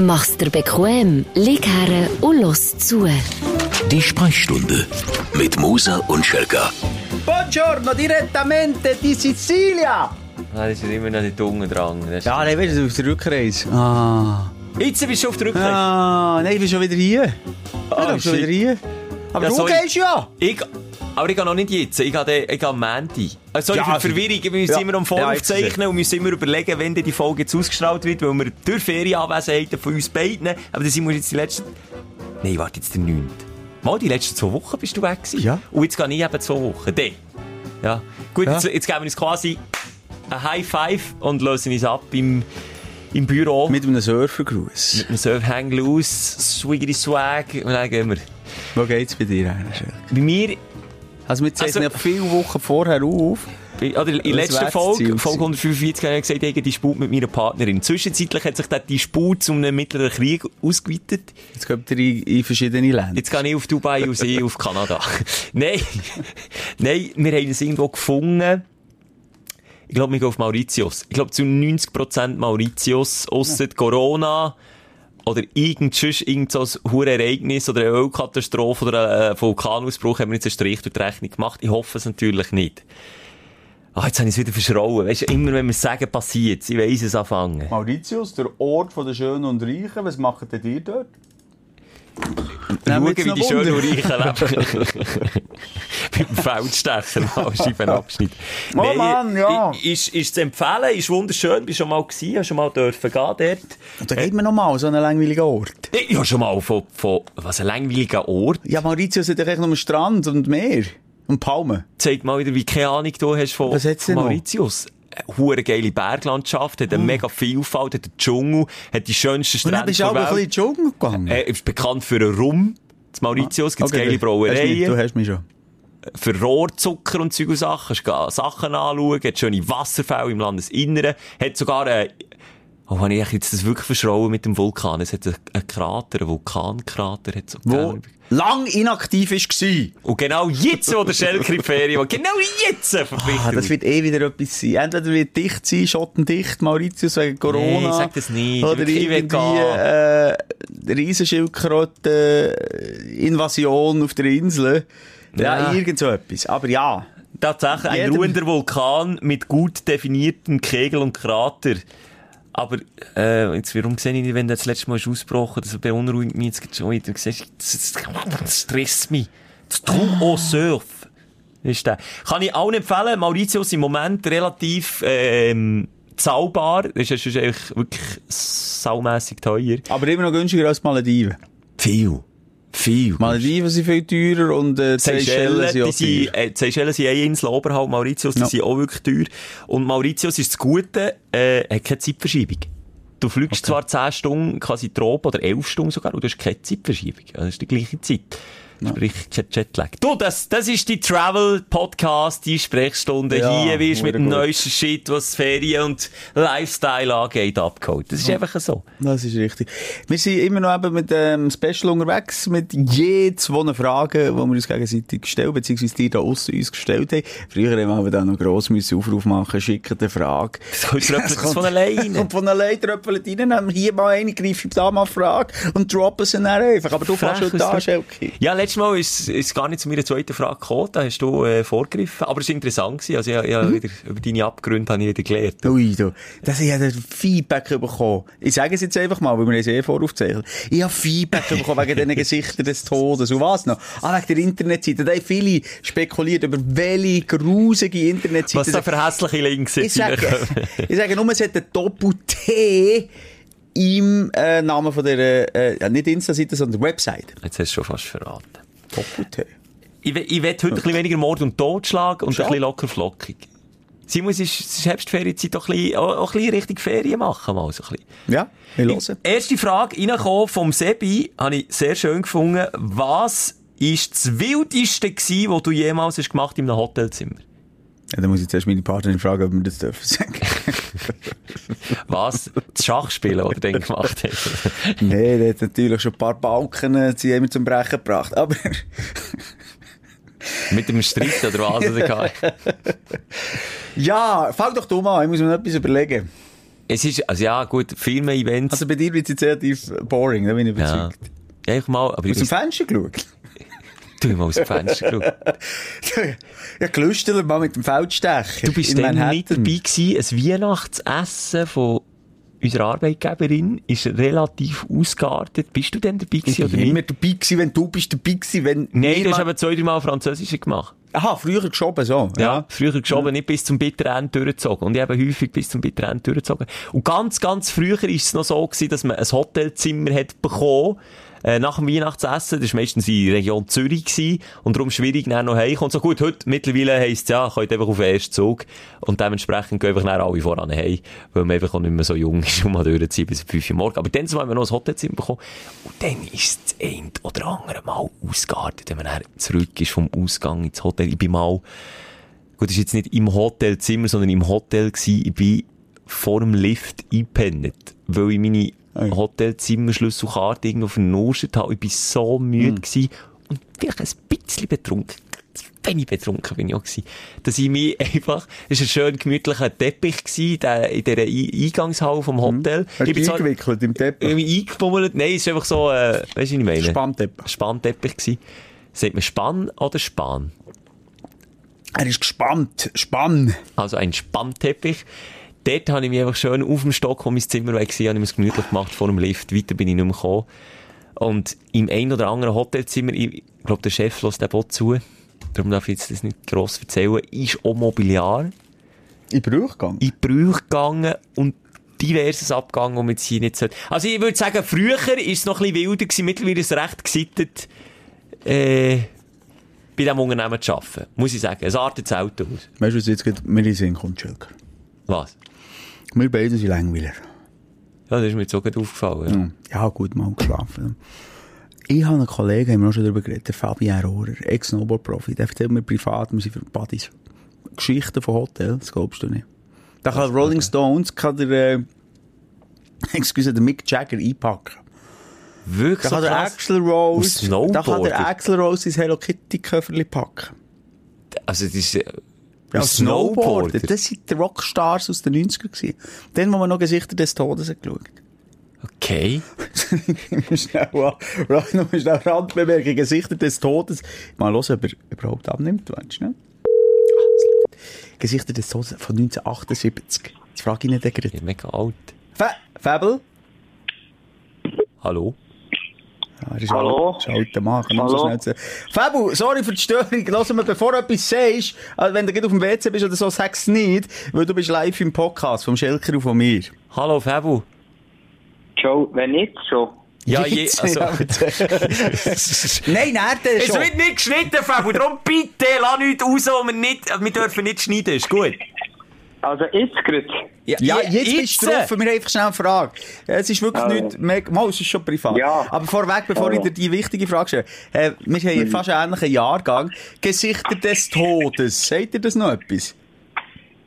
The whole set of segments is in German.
Mach's dir bequem, lieg her und los zu. Die Sprechstunde mit Musa und Schelka. Buongiorno, direttamente di Sicilia! Ah, das ist immer noch nicht unten dran. Das Ja, nein, weißt du, auf der Rückreise. Ah. Jetzt bist du auf der Rückreise. Ah, nein, ich bin schon wieder hier. Ah, ich bin schon wieder hier. Aber Ja, du sorry. gehst ja! Ich, aber ich gehe noch nicht jetzt. Ich gehe, den- ich gehe am Montag. Also, Ja, für also- Verwirrung. Wir müssen Ja. immer am Ja, Vorauf jetzt zeichnen und müssen immer überlegen, wenn denn die Folge jetzt ausgestrahlt wird, weil wir durch Ferienanwesenheiten von uns beiden, aber das sind wir jetzt die letzten... Nein, warte, jetzt der 9. Mal, die letzten zwei Wochen bist du weg gewesen. Ja. Und jetzt gehe ich eben zwei Wochen. Dann. Ja. Gut, Ja. Jetzt, jetzt geben wir uns quasi ein High Five und lösen uns ab im, im Büro. Mit einem Surfergruß. Mit einem Surf Hang Loose, Swiggity Swag und dann gehen wir. Wo geht's bei dir Schelke? Bei mir Also, wir zeichnen Also- ja viele Wochen vorher auf. Oder in der letzten Folge, Folge gewesen. 145, habe ich gesagt, ich habe Disput mit meiner Partnerin. Zwischenzeitlich hat sich der Disput zu einem mittleren Krieg ausgeweitet. Jetzt kommt ihr in, in verschiedene Länder. Jetzt gehe ich auf Dubai und sie auf Kanada. Nein, nein, wir haben es irgendwo gefunden. Ich glaube, wir gehen auf Mauritius. Ich glaube, zu 90% Mauritius, ausser Corona oder irgend, sonst irgend so ein hohes Ereignis oder eine Ölkatastrophe oder ein Vulkanausbruch haben wir jetzt einen Strich durch die Rechnung gemacht. Ich hoffe es natürlich nicht. Ah, jetzt habe ich es wieder verschrauen. Weißt du, immer wenn wir sagen, passiert Ich weiss es anfangen. Mauritius, der Ort der Schönen und Reichen. Was machen denn die dort? Schauen, wie die schönen und reichen leben. Mit dem Feldstecher mal Scheibenabschnitt. Oh Mann, ja. Ist, ist zu empfehlen, ist wunderschön. Bist schon mal gewesen, hast schon mal dürfen gehen dort. Da geht man noch mal so einen langweiligen Ort. Habe schon mal von, von, was ein langweiliger Ort. Ja, Mauritius hat ja echt nur einen Strand und Meer. Und Palmen. Zeigt mal wieder, wie keine Ahnung du hast von, von noch? Mauritius. Eine hure geile Berglandschaft, hat eine mega Vielfalt, hat einen Dschungel, hat die schönsten Und dann Strände bist du der aber ein Welt. bisschen in den Dschungel gegangen. Äh, ist bekannt für einen Rum. In Mauritius gibt es geile Brauereien. Du hast mich schon. Für Rohrzucker und Zeug und Sachen. Du Sachen anschauen, hat schöne Wasserfälle im Landesinneren, hat sogar eine, oh, habe ich jetzt das wirklich verschrauen mit dem Vulkan? Es hat einen, Krater, einen Vulkankrater, hat so Wo lang inaktiv war. Und genau jetzt, wo der Schelker in die Ferien will, genau jetzt verpflichtet Ah, das wird eh wieder etwas sein. Entweder wird dicht sein, schottendicht, Mauritius wegen Corona. Nee, sag das nicht. Oder ich irgendwie, äh, Riesenschildkröte, äh, Invasion auf der Insel. Ja, Ja. irgend so etwas. Aber ja. Tatsächlich ein ruhender Vulkan mit gut definierten Kegel und Krater. Aber, äh, jetzt, warum sehe ich nicht, wenn der das letzte Mal ist ausgebrochen, das beunruhigt mich jetzt schon wieder. Siehst Das, das, stresst mich. Das Trou au Surf. Ist der. Kann ich allen empfehlen, Mauritius im Moment relativ, ähm, zahlbar. Das ist sonst eigentlich wirklich saumässig teuer. Aber immer noch günstiger als Malediven. Viel. Viel. Malediven sind viel teurer und äh, Seychellen sind auch teuer. äh, die Seychellen sind eine Insel oberhalb Mauritius, die Ja. sind auch wirklich teuer. Und Mauritius ist das Gute, äh, hat keine Zeitverschiebung. Du fliegst zwar 10 Stunden, quasi Tropen, oder 11 Stunden sogar, und du hast keine Zeitverschiebung. Das ist die gleiche Zeit. Sprich, kein Jetlag. Du, das, das ist die Travel-Podcast, die Sprechstunde. Ja, Hier wirst du mit dem gut. neuesten Shit, was Ferien und Lifestyle angeht, abgeholt. Das ist einfach so. Das ist richtig. Wir sind immer noch eben mit dem Special unterwegs, mit je zwei Fragen, die wir uns gegenseitig gestellt, beziehungsweise die da aussen uns gestellt haben. Früher haben wir da noch gross müssen Aufruf machen, schicken eine Frage. Das kommt das von alleine. Kommt von alleine, tröpfelt rein, nehmen hier mal eine, greifen da mal eine Frage und droppen sie dann einfach. Aber du fährst was du- Schelke. Ja, letztes Mal ist ist gar nicht zu meiner zweiten Frage gekommen. Da hast du äh, vorgegriffen. Aber es war interessant. Gewesen. Also, ich, ich Mhm. wieder, über deine Abgründe habe ich wieder gelernt. Ui, du. Das ich habe Feedback bekommen. Ich sage es jetzt einfach mal, weil wir es eh voraufzeichnen. Ich habe Feedback bekommen wegen diesen Gesichtern des Todes. Und was noch? Ah, wegen der Internetseite. Da haben viele spekuliert über welche grusige Internetseite. Was da für hässliche Links ich jetzt sage, ich sage nur, es hat ein Doppel-T im äh, Namen von der, äh, nicht Insta-Seite, sondern Website. Jetzt hast du schon fast verraten. Doppel-T. Ich, ich will heute ein bisschen weniger Mord und Totschlag und Schon? ein bisschen locker flockig. Simon, es ist, Herbstferienzeit auch ein bisschen, auch, auch ein bisschen richtig Ferien machen mal so ein bisschen. Ja, wir hören. Erste Frage reingekommen vom Sebi, habe ich sehr schön gefunden. Was ist das Wildeste gewesen, was du jemals hast gemacht in einem Hotelzimmer? Ja, dann muss ich zuerst meine Partnerin fragen, ob wir das dürfen sagen. Was? Das Schachspielen, das er dann gemacht hat? nee, der hat natürlich schon ein paar Balken, äh, haben wir zum Brechen gebracht. Aber, Mit dem Streit oder was? Oder? ja, fang doch du mal an, ich muss mir noch etwas überlegen. Es ist, also ja, gut, Firmen-Events. Also bei dir wird es jetzt relativ boring, da bin ich ja. überzeugt. Einfach mal, aber ich Aus dem Fenster geschaut? Ich mal aus dem Fenster geschaut. ja, gelüstert mal mit dem Feldstecher. Du bist dann nicht dabei gewesen. Ein Weihnachtsessen von unserer Arbeitgeberin ist relativ ausgeartet. Bist du denn dabei Ich gewesen bin oder immer nicht? dabei gewesen, wenn du bist dabei gewesen, wenn... Nein, du hast aber zwei, drei Mal Französisch gemacht. Aha, früher geschoben, so. Ja, früher geschoben, nicht bis zum bitteren Ende durchgezogen. Und ich habe häufig bis zum bitteren Ende durchgezogen. Und ganz, ganz früher ist es noch so gewesen, dass man ein Hotelzimmer hat bekommen, äh, nach dem Weihnachtsessen. Das war meistens in der Region Zürich gewesen. Und darum schwierig, dann noch heimkommen. So gut, heute mittlerweile heisst es ja, könnt einfach auf den ersten Zug. Und dementsprechend gehen einfach dann alle voran heim. Weil man einfach auch nicht mehr so jung ist und mal durchziehen bis 5 Uhr morgens. Aber dann haben wir noch ein Hotelzimmer bekommen. Und dann ist das eine oder andere Mal ausgeartet, wenn man dann zurück ist vom Ausgang ins Hotel. Ich bin mal Gut, das war jetzt nicht im Hotelzimmer, sondern im Hotel gewesen. Ich bin vor dem Lift eingepennt, weil ich meine Ei. Hotelzimmerschlüsselkarte irgendwo vernuscht habe. Ich war so müde gewesen und vielleicht ein bisschen betrunken. Wenn ich betrunken bin ich auch gewesen. Dass ich mich einfach, es war ein schön gemütlicher Teppich gewesen, der, in dieser Eingangshalle vom Hotel. Hast Ich bin zwar eingewickelt im Teppich? irgendwie eingebummelt. Nein, es ist einfach so, äh, weißt du, was ich meine? Spannteppich. Spannteppich gewesen. Sagt man Spann oder Span? Er ist gespannt. Spann. also ein Spannteppich. Dort habe ich mich einfach schön auf dem Stock, wo mein Zimmer war, habe ich mir es gemütlich gemacht vor dem Lift. Weiter bin ich nicht mehr gekommen. Und im ein oder anderen Hotelzimmer, ich glaube, der Chef lässt den auch zu. Darum darf ich jetzt das nicht gross erzählen. Ist auch Mobiliar In Brüch gegangen. in Brüche gegangen und diverses abgegangen, wo man jetzt hier nicht sollte. Also ich würde sagen, früher ist es noch ein bisschen wilder gewesen, mittlerweile ist es recht gesittet, äh, bei diesem Unternehmen zu arbeiten. Muss ich sagen. Es artet das Auto aus. Weißt du, was jetzt gerade mir in den Sinn kommt, Schelker? Was? Wir beide sind Langweiler. Ja, das ist mir jetzt auch gerade aufgefallen. Ja. Ja, gut, mal geschlafen. Ich habe einen Kollegen, haben wir schon darüber geredet, der Fabian Rohrer, Ex-Snowboard-Profi, der erzählt mir privat, wir sind für Buddies. Geschichten von Hotels, das glaubst du nicht. Da kann Rolling Stones, kann der, äh, excuse, der Mick Jagger einpacken. Wirklich Da so kann der? Axel Rose, da kann der Axel Rose sein Hello Kitty Köfferli packen. Also, das ist, Ja, Snowboarder. Das sind die Rockstars aus den 90ern gewesen. Dann, wo man noch Gesichter des Todes hat geschaut. Okay. schnell an. Noch schnell Randbemerkung. Gesichter des Todes. Mal hören, ob er überhaupt abnimmt. Warte schnell. Ah, Gesichter des Todes von 1978. Jetzt frage ich ihn gerade. bin mega alt. Fa Fabel? Hallo? Ja, er ist Hallo? ist alter so Hallo? sagen. Fabel, sorry für die Störung. Lass mal, bevor du etwas sagst, also wenn du gerade auf dem WC bist oder so, sag's nicht, weil du bist live im Podcast vom Schelker und von mir. Hallo, Fabu. Joe, wenn nicht schon. Ja, je, also, Nein, nein, der es schon. wird nicht geschnitten, Fabu. Darum bitte, lass nichts raus, wo wir nicht, wir dürfen nicht schneiden. Ist gut. Also jetzt gerade. Ja, jetzt, bist du drauf. Wir haben einfach schnell eine Frage. Es ist wirklich Also. nicht, mega, mal, es ist schon privat. Ja. Aber vorweg, bevor ich Also. dir die wichtige Frage stelle. Äh, wir haben fast einen ähnlichen Jahrgang. Gesichter des Todes. Sagt ihr das noch etwas?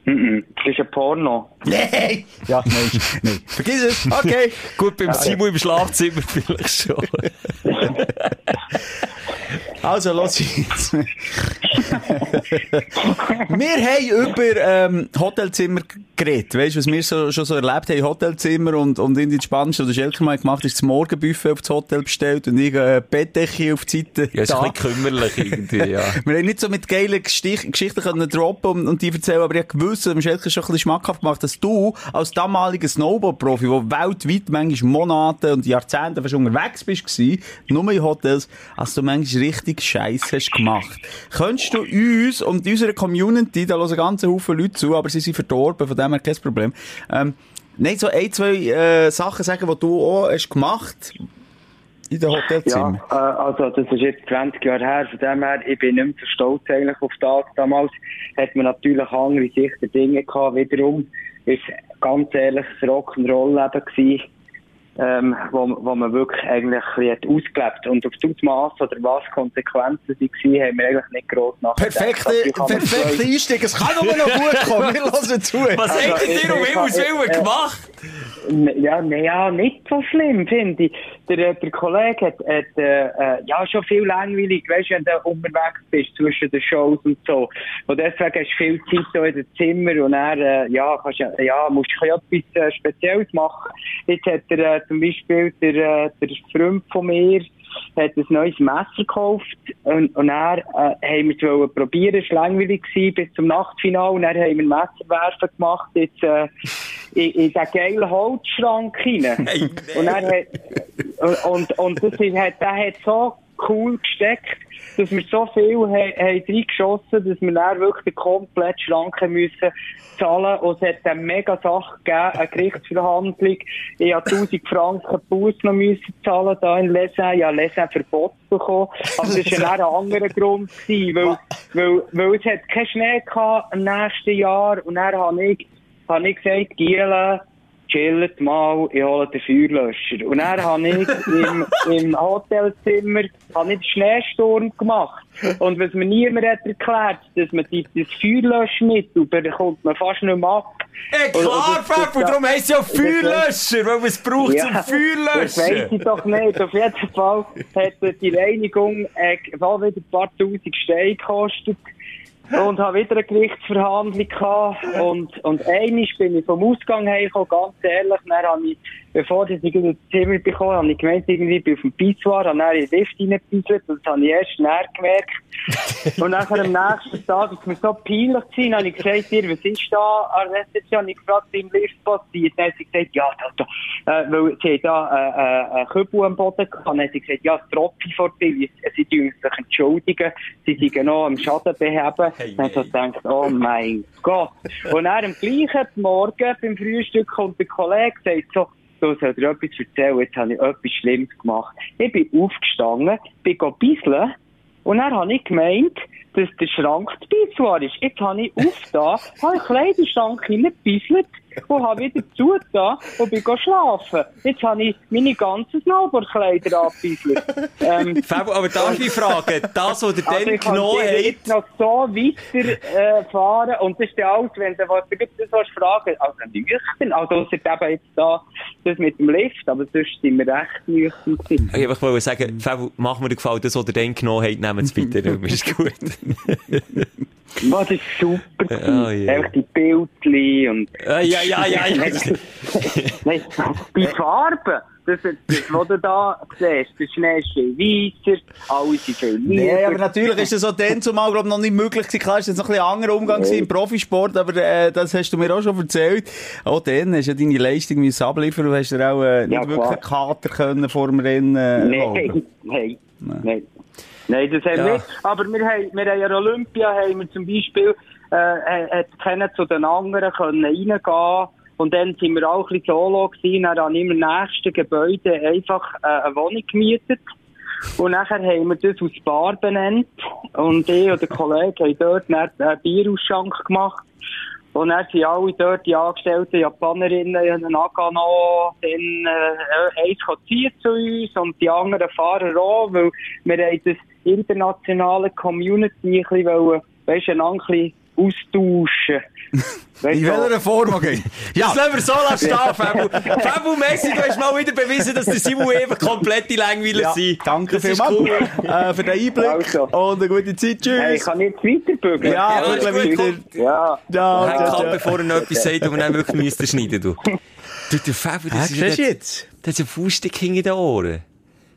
Mhm. Das ist ein Porno. Nein! Ja, nein, nein. Vergiss es. Okay. Gut, beim Simon im Schlafzimmer vielleicht schon. Also, los jetzt. wir haben über ähm, Hotelzimmer geredet. Weißt du, was wir so, schon so erlebt haben? Hotelzimmer und, und in die Spanischen oder Schelker mal gemacht, ist das Morgenbuffet auf das Hotel bestellt und ich äh, Bettdecke auf die Seite. Ja, ist da. ein bisschen kümmerlich irgendwie, ja. Wir haben nicht so mit geilen Gestich Geschichten können droppen und, und die erzählen, aber ich habe gewusst, am Schelker schon ein bisschen schmackhaft gemacht, dass du als damaliger Snowboard-Profi, der weltweit manchmal Monate und Jahrzehnte fast unterwegs bist, nur in Hotels, als du manchmal richtig Scheiß hast gemacht. Könntest du uns und unserer Community, da hören ganz Haufen Leute zu, aber sie sind verdorben, von dem her kein Problem, ähm, nicht so ein, zwei äh, Sachen sagen, die du auch hast gemacht in den Ja, Hotelzimmern? äh, also das ist jetzt 20 Jahre her. Von dem her, ich bin nicht mehr so stolz eigentlich auf das. Damals hat man natürlich andere Sicht der Dinge gehabt. Wiederum ist ganz ehrlich das Rock'n'Roll-Leben gewesen. Ähm, wo, wo man wirklich eigentlich ein bisschen ausgelebt Und auf das Ausmaß oder was Konsequenzen waren, haben wir eigentlich nicht gross nachgedacht. Perfekte, Also, perfekte Einstieg. Es kann nur noch gut kommen. Wir hören zu. Was Also, habt ihr um Himmels Willen gemacht? Ja, nee, ja, nicht so schlimm, finde ich. Der, äh, der Kollege hat, hat äh, äh, ja schon viel langweilig, weißt wenn du unterwegs bist zwischen den Shows und so. Und deswegen hast du viel Zeit in dem Zimmer und dann, äh, ja, kannst, ja, musst du etwas äh, Spezielles machen. Jetzt hat er äh, zum Beispiel der, äh, der Freund von mir, hat ein neues Messer gekauft und, und dann äh, haben wir es wollen probieren, es war langweilig gewesen, bis zum Nachtfinale. Und dann haben wir Messerwerfen gemacht jetzt, äh, in, in diesen geilen Holzschrank rein. Und, dann hat, und, und, und das hat, der hat so cool gesteckt, dass wir so viel haben, haben reingeschossen, dass wir dann wirklich den kompletten Schrank haben müssen zahlen und es hat eine mega Sache gegeben, eine Gerichtsverhandlung. Ich habe 1000 Franken Buß noch müssen zahlen da in Lesin. Ich habe Lesin Verbot bekommen. Aber das war dann ein anderer Grund gewesen, weil, weil, weil es hat keinen Schnee gehabt im nächsten Jahr und dann habe ich, habe ich gesagt, Giele, chillt mal, ich hole den Feuerlöscher. Und dann habe ich im, im Hotelzimmer habe ich den Schneesturm gemacht. Und was mir niemand hat erklärt, dass man die, das Feuerlöschmittel bekommt man fast nicht mehr ab. Ey, klar, Pfeffer, darum heisst es ja Feuerlöscher, weil man es braucht zum Das weiss Feuerlöschen. ich doch nicht. Auf jeden Fall hat die Reinigung äh, wieder ein paar tausend Steine gekostet. Und habe wieder eine Gerichtsverhandlung gehabt. Und, und einmal bin ich vom Ausgang hergekommen, ganz ehrlich. Dann habe ich, bevor ich in das Zimmer bekommen habe, ich gemeint, irgendwie bin ich auf dem Pizza, habe dann in den Lift reingepieselt. Und das habe ich erst näher gemerkt. Und dann am nächsten Tag ist mir so peinlich gewesen, habe ich gesagt, dir, was ist da an der Rezeption? Habe ich gefragt, im Lift passiert. Dann hat sie gesagt, ja, da, da, äh, weil sie da, äh, äh, einen Kübel am Boden gehabt. Dann hat sie gesagt, ja, es Tropfen vor dir. Sie tun sich entschuldigen. Sie sind noch am Schaden beheben. Hey, dann habe ich gedacht, oh mein Gott. Und dann am gleichen Morgen beim Frühstück kommt der Kollege sagt so, du sollst dir etwas erzählen, jetzt habe ich etwas Schlimmes gemacht. Ich bin aufgestanden, bin go bisseln und dann habe ich gemeint, dass der Schrank die Pissoir ist. Jetzt habe ich aufgetan, habe ich Kleiderschrank hineingebisselt und habe wieder zugetan und bin schlafen. Jetzt habe ich meine ganzen Snowboardkleider abgebisselt. ähm, Fabio, aber darf ich fragen, das, was ihr also dann genommen habt, noch so weiter äh, und das ist ja alles, wenn du was du das fragen, also nüchtern, also ausser eben jetzt da das mit dem Lift, aber sonst sind wir recht nüchtern gewesen. ich wollte sagen, Fabio, mach mir den Gefallen, das, was ihr dann genommen habt, nehmt es bitte, das ist gut. Was ist super Oh. Einfach die Bildchen und Äh, ja, ja, ja, ja. Nein, die Farben, das, das, was du da siehst, der Schnee ist viel weißer, alle sind viel Nee, lieber. aber natürlich ist das so dann zumal, glaub, noch nicht möglich gewesen. Klar, ist jetzt noch ein bisschen anderer Umgang gewesen im Profisport, aber, äh, das hast du mir auch schon erzählt. Auch dann hast du ja deine Leistung müssen abliefern und hast dir auch, äh, nicht Ja, wirklich einen. Kater können vor dem Rennen, äh, Nein, erlauben. nein, nein. Nein, das haben Ja. wir nicht. Aber wir haben, wir haben ja Olympia, haben wir zum Beispiel, äh, hat zu den anderen können reingehen. Und dann sind wir auch ein bisschen solo gewesen. Dann habe ich im nächsten Gebäude einfach äh, eine Wohnung gemietet. Und nachher haben wir das aus Bar benannt. Und ich und der Kollege haben dort einen Bierausschank gemacht. Und dann sind alle dort die angestellten Japanerinnen in Nagano dann äh, eins ziehen zu uns und die anderen Fahrer auch, weil wir haben das internationale Community ein bisschen einander ein bisschen austauschen. Weisst In welcher Form, okay? Das lassen wir so lassen stehen, Fabio. Fabio Messi, du hast mal wieder bewiesen, dass der Simon einfach komplette Langweiler Ja, sind. danke Das vielmals cool. äh, für den Einblick Also. und eine gute Zeit. Tschüss. hey, ich kann jetzt weiterbügeln. Ja, Ja, wirklich gut. weiter. Ja. Ja, ja, kann, ja. bevor er noch etwas sagt, aber dann wirklich müsste schneiden, du. Du, der Hä, das ist, das, jetzt? das ist ein Faustdick hinter den Ohren.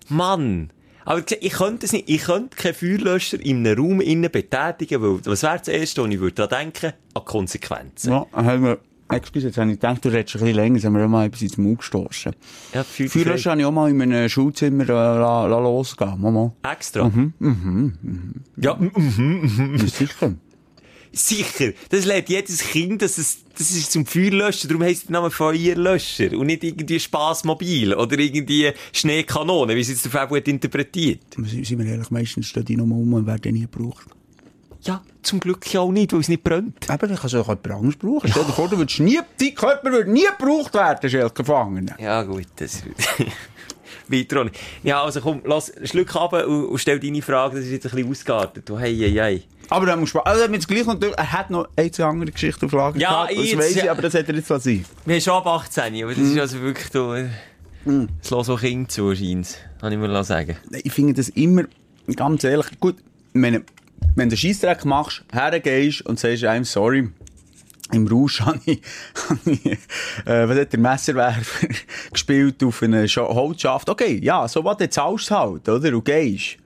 Mann. Aber ich könnte es nicht, ich könnte keinen Feuerlöscher in einem Raum innen betätigen, weil, was wäre das Erste, was ich würde daran denken? An Konsequenzen. Ja, haben wir, excuse, jetzt habe ich gedacht, du redest ein bisschen länger, jetzt haben wir auch mal etwas ins Maul gestossen. Ja, Feuer- Feuerlöscher habe ich auch mal in einem Schulzimmer äh, la, la losgehen. Mama. Extra. Ja, mhm, mhm. Ja, sicher. Sicher. Das lernt jedes Kind, dass es, das ist zum Feuerlöschen. Darum heisst der Name Feuerlöscher. Und nicht irgendwie Spaßmobil oder irgendwie Schneekanone, wie es jetzt der Fabio hat interpretiert. Sind wir ehrlich, meistens stehen die noch mal um und werden nie gebraucht. Ja, zum Glück ja auch nicht, weil es nicht brennt. Aber dann kannst du auch jemand anderes brauchen. Stell dir vor, du würdest nie, dein Körper würde nie gebraucht werden, Schelke Gefangene. Ja, gut, das weiter auch nicht. Ja, also komm, lass, schluck ab und, und stell deine Frage, das ist jetzt ein bisschen ausgeartet. Hey, hey, hey. Aber dann musst du, also jetzt gleich noch, er hat noch eine zwei andere Geschichten auf Lager Ja, gehabt, das weiss ich, aber das hätte er jetzt lassen. Wir haben schon ab 18, aber das ist also wirklich, du, äh, es lässt auch Kinder zu, scheint Kann ich mir sagen. Ich finde das immer, ganz ehrlich, gut, wenn, wenn du Scheissdreck machst, hergehst und sagst einem sorry, im Rausch habe ich, habe ich äh, was hat der Messerwerfer gespielt auf einer Scha- Holzschaft. Okay, ja, so was, dann zahlst du halt, oder? Und gehst.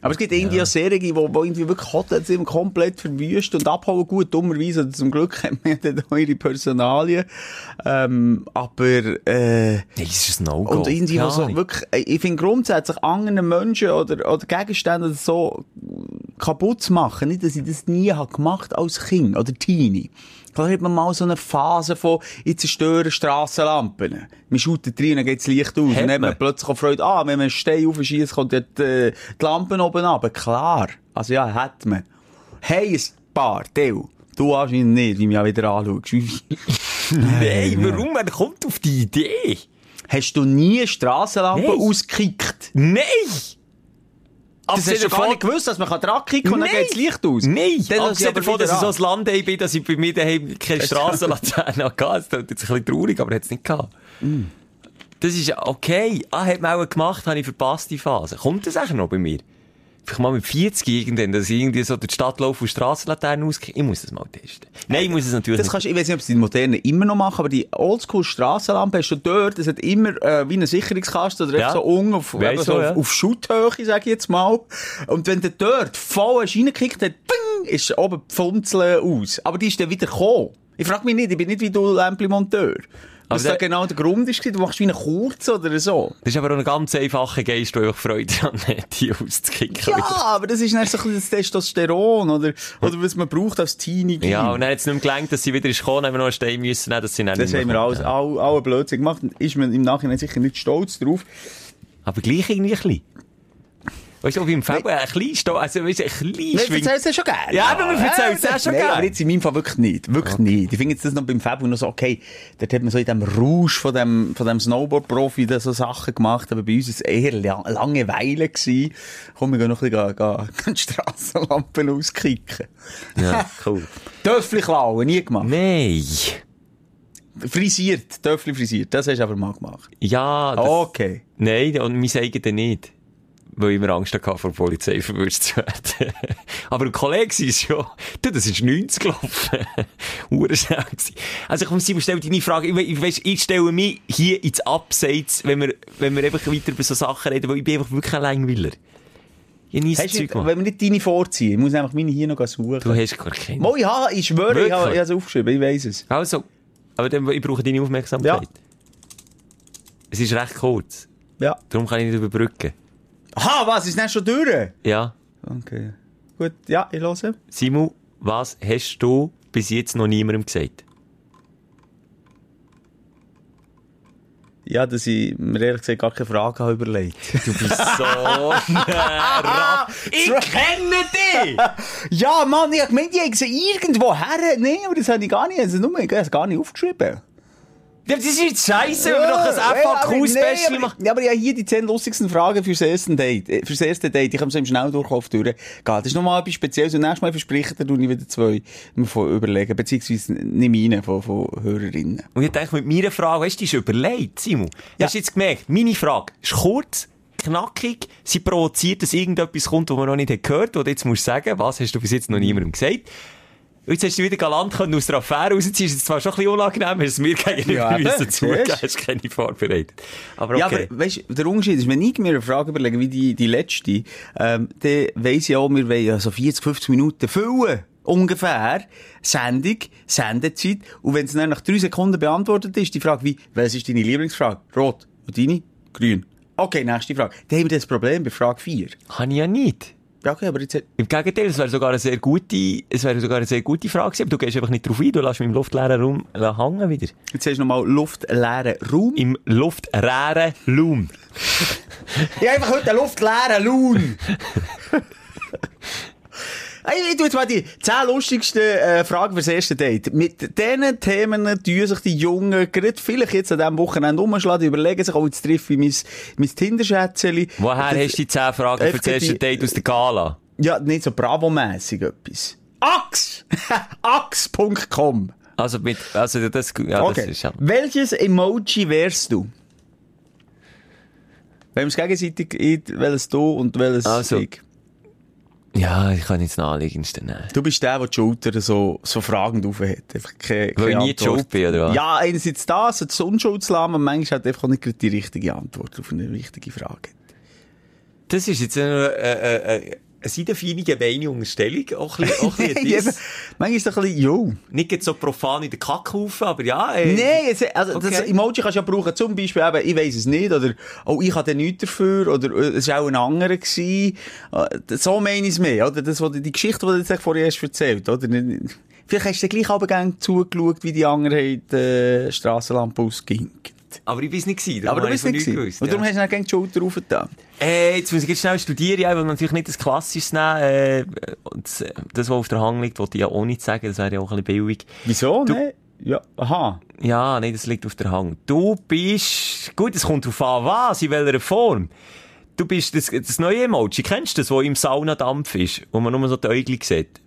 Aber es gibt irgendwie auch Serien, die, wo irgendwie wirklich Hotels eben komplett verwüsten und abhauen. Gut, dummerweise, oder zum Glück haben wir dann eure Personalien. Ähm, aber, äh, Nein, das ist ein No-Go. und irgendwie Keine so wirklich, äh, ich finde grundsätzlich anderen Menschen oder, oder Gegenstände so kaputt zu machen, nicht, dass ich das nie habe gemacht als Kind oder Teenie. Klar hat man mal so eine Phase von, ich zerstöre Strassenlampen. Man schaut rein, dann geht das Licht aus. Hat und dann hat man man? plötzlich auch Freude, ah, wenn man einen Stein aufschießt, kommt dort, äh, die Lampen oben runter. Klar. Also ja, hat man. Hey, ein paar, Theo. Du anscheinend nicht, wie du mich auch wieder anschaust. Nein, warum? Wer kommt auf die Idee? Hast du nie Strassenlampen ausgekickt? Nein! Das hast du gar nicht gewusst, dass man dran kicken und dann geht das Licht aus. Nein! Dann Abgesehen aber davon, dass ich so ein Land bin, dass ich bei mir daheim keine Strassenlaterne hatte. Das klingt jetzt ein bisschen traurig, aber hat es nicht gehabt. Mm. Das ist okay. Ah, hat man auch gemacht, habe ich verpasst, die Phase. Kommt das eigentlich noch bei mir? Vielleicht mal mit 40 irgendwann, dass ich irgendwie so durch die Stadt laufe und Strassenlaternen auskriege. Ich muss das mal testen. Nein, ich muss es natürlich Das kannst, ich weiß nicht, ob sie die modernen immer noch machen, aber die oldschool Strassenlampe hast du dort, das hat immer äh, wie eine Sicherungskasten oder Ja. so unten auf, so so, ja. auf, auf Schutthöhe, sag ich jetzt mal. Und wenn du dort voll hast reingekickt hast, bing, ist oben die Funzel aus. Aber die ist dann wieder gekommen. Ich frage mich nicht, ich bin nicht wie du Lämpli-Monteur. Was Aber da der- genau der Grund ist, du machst wie einen Kurz oder so. Das ist aber auch ein ganz einfacher Geist, der einfach Freude daran hat, die auszukicken. Ja, aber das ist dann so ein das Testosteron oder, oder was man braucht als Teenie. Ja, und dann hat es nicht mehr gelangt, dass sie wieder ist gekommen, haben wir noch einen Stein müssen dass sie dann Das nicht haben wir alles, all, alle Blödsinn gemacht. Ist man im Nachhinein sicher nicht stolz drauf. Aber gleich irgendwie ein bisschen. Weißt du, wie im Februar ein bisschen, sto- also weißt du, ein bisschen Wir schwingt. erzählen es ja schon gerne. Ja, aber wir erzählen es ja schon gerne. aber jetzt in meinem Fall wirklich nicht. Wirklich nicht. Ich finde jetzt das noch beim Februar noch so, okay, dort hat man so in dem Rausch von dem, von dem Snowboard-Profi da so Sachen gemacht, aber bei uns war es eher la Langeweile gewesen. Komm, wir gehen noch ein bisschen gehen, gehen die Strassenlampen auskicken. Ja, cool. Töffel klauen, nie gemacht. Nein. Frisiert, Töffel frisiert, das hast du aber mal gemacht. Ja, das, Okay. nein, und mein eigenes nicht. Weil ich mir Angst hatte, vor der Polizei verwünscht zu werden. Aber ein Kollege war es schon. Du, das ist 90 gelaufen. Urschnell. Also komm, Simon, stell deine Frage. Ich, we- ich, weiss, ich stelle mich hier ins Abseits, wenn wir, wenn wir einfach weiter über so Sachen reden, weil ich bin einfach wirklich ein Langweiler. Ich Hast du, Zeug wenn wir nicht deine vorziehen, ich muss einfach meine hier noch suchen. Du hast gar keine. Mo, ja, ich schwöre, ich Wirklich? habe ich habe es aufgeschrieben, ich weiss es. Also, aber dann, ich brauche deine Aufmerksamkeit. Ja. Es ist recht kurz. Ja. Darum kann ich nicht überbrücken. Aha, was, ist das schon durch? Ja. Okay. Gut, ja, ich höre. Simon, was hast du bis jetzt noch niemandem gesagt? Ja, dass ich mir ehrlich gesagt gar keine Frage habe überlegt. Du bist so nah Ich kenne dich! ja, Mann, ich meine, ich habe sie irgendwo her. Nein, aber das habe ich gar nicht, also nur, ich habe es gar nicht aufgeschrieben. Ja, das ist jetzt scheiße, wenn wir doch ein FAQ-Special machen. ja, aber habe hier die 10 lustigsten Fragen fürs erste Date. äh, Fürs erste Date. Ich kann so im Schnelldurchlauf durch. Das ist nochmal etwas Spezielles. Und nächstes Mal verspreche ich, dann ich wieder zwei mir von überlegen. Beziehungsweise nicht meine, von, von Hörerinnen. Und ich denke, mit meiner Frage, hast du dich überlegt, Simon? Hast du jetzt gemerkt, meine Frage ist kurz, knackig, sie provoziert, dass irgendetwas kommt, was man noch nicht hat gehört, und jetzt musst du sagen, was hast du bis jetzt noch niemandem gesagt? Jetzt hast du wieder galant können aus der Affäre rausziehen, ist jetzt zwar schon ein bisschen unangenehm, hast es mir gegenüber Ja, müssen eben, zugeben, hast keine vorbereitet. Aber okay. Ja, aber weißt, der Unterschied ist, wenn ich mir eine Frage überlege, wie die, die letzte, ähm, dann weiss ich auch, wir wollen ja so 40, 50 Minuten füllen. Ungefähr. Sendung, Sendezeit. Und wenn es dann nach drei Sekunden beantwortet ist, die Frage wie, was ist deine Lieblingsfrage? Rot. Und deine? Grün. Okay, nächste Frage. Dann haben wir das Problem bei Frage 4. Kann ich ja nicht. Ja, okay, aber jetzt, hat- Im Gegenteil, es wäre sogar eine sehr gute, es wäre sogar eine sehr gute Frage gewesen, aber du gehst einfach nicht drauf ein, du lässt mich im luftleeren Raum hängen wieder. jetzt hast du nochmal luftleeren Raum. Im luftleeren Raum. Ich habe einfach heute einen luftleeren Laun. Hey, ich tu jetzt mal die 10 lustigsten äh, Fragen fürs erste Date. Mit diesen Themen tun sich die Jungen gerade vielleicht jetzt an diesem Wochenende umschlagen, die überlegen sich, oh, jetzt treffe ich mein, mein Tinder-Schätzchen. Woher Das- hast du die 10 Fragen für Einfach das erste Date aus der Gala? Ja, nicht so Bravo-mässig etwas. Ax! Ax.com. Also mit, also das, ja, das Okay. ist ja. Welches Emoji wärst du? Wenn wir es gegenseitig, welches du und welches Also, ich. Ja, ich kann jetzt naheliegendste nehmen. Du bist der, der die Schulter so, so fragend aufhat. Einfach keine, Weil ich nie die Schuld bin, oder was? Ja, einerseits das, das Unschuldslamm, und manchmal hat einfach auch nicht die richtige Antwort auf eine wichtige Frage. Das ist jetzt eine, äh, äh, eine seitenfeine, gemeine Unterstellung. Auch ein bisschen, auch ein bisschen manchmal ist es ein bisschen, jo. Nicht so profan in der Kackhaufen, aber ja. Äh, Nein, es, also das. Emoji kannst du ja brauchen, zum Beispiel eben, ich weiss es nicht, oder, oh, ich hatte nichts dafür, oder äh, es war auch ein anderer gewesen. Äh, So meine ich es mehr, oder? Das, was, die Geschichte, die du jetzt vorher erst erzählt, oder? Vielleicht hast du dir gleich aber zugeschaut, wie die anderen haben, die Strassenlampe ausginkt. Aber ich bin es nicht gewesen. Aber du bist ich nicht nichts Und darum gewusst, hast du dann gerne die Schulter raufgetan. ja. äh, Jetzt muss ich jetzt schnell studieren, ja, ich will natürlich nicht das Klassisches nehmen. Äh, das, das, was auf der Hand liegt, wollte ich ja auch nicht sagen, das wäre ja auch ein bisschen billig. Wieso, Du- ne? Ja, aha. Ja, nee, das liegt auf der Hand. Du bist, gut, es kommt drauf an, was, in welcher Form. Du bist das, das neue Emoji, kennst du das, wo im Saunadampf ist, wo man nur so die Äugel sieht?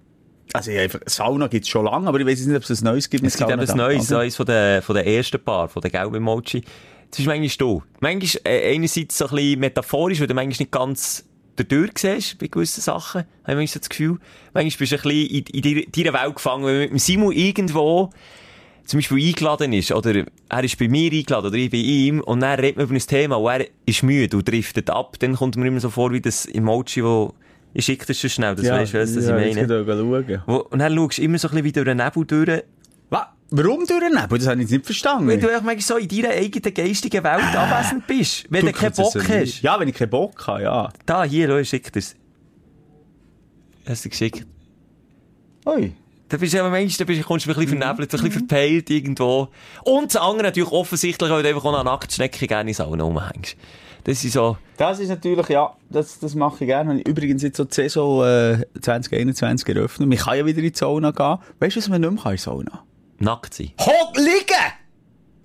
Also, ja, Sauna gibt's schon lange, aber ich weiß nicht, ob es ein neues gibt. Es gibt eben ein neues, so eines von den, von den ersten Paar, von den gelben Emoji. Das ist manchmal du. Manchmal, äh, einerseits so ein bisschen metaphorisch, weil du manchmal nicht ganz dadurch siehst, bei gewissen Sachen. Habe ich manchmal so das Gefühl. Manchmal bist du ein bisschen in, in deiner- deiner Welt gefangen, wenn mit Simon irgendwo, zum Beispiel eingeladen ist, oder er ist bei mir eingeladen, oder ich bei ihm, und dann redet man über ein Thema, und er ist müde und driftet ab, dann kommt mir immer so vor, wie das Emoji, wo, ich schicke das schon schnell, das ja, weisst du, was das ja, ich meine. geht schauen. Wo, und dann schaust du immer so ein bisschen wie durch den Nebel durch, Was? Warum durchnehmen? Das habe ich jetzt nicht verstanden. Weil du manchmal so in deiner eigenen geistigen Welt anwesend bist. Wenn du, keinen Bock ja hast. Ja, wenn ich keinen Bock habe, ja. Da, hier, schau, schick dir's. Hast du geschickt? Ui. Da bist du aber manchmal, da bist, kommst du ein bisschen vernebelt, ein bisschen verpeilt irgendwo. Und das andere natürlich offensichtlich, weil du einfach auch eine Nacktschnecke gerne in Sauna rumhängst. Das ist so, Das ist natürlich, ja, das, das mache ich gerne. Ich übrigens jetzt so die Saison äh, 2021 eröffnet. Man kann ja wieder in die Sauna gehen. Weißt du, was man nicht mehr kann in die Sauna? nackt sein. Hock, liegen!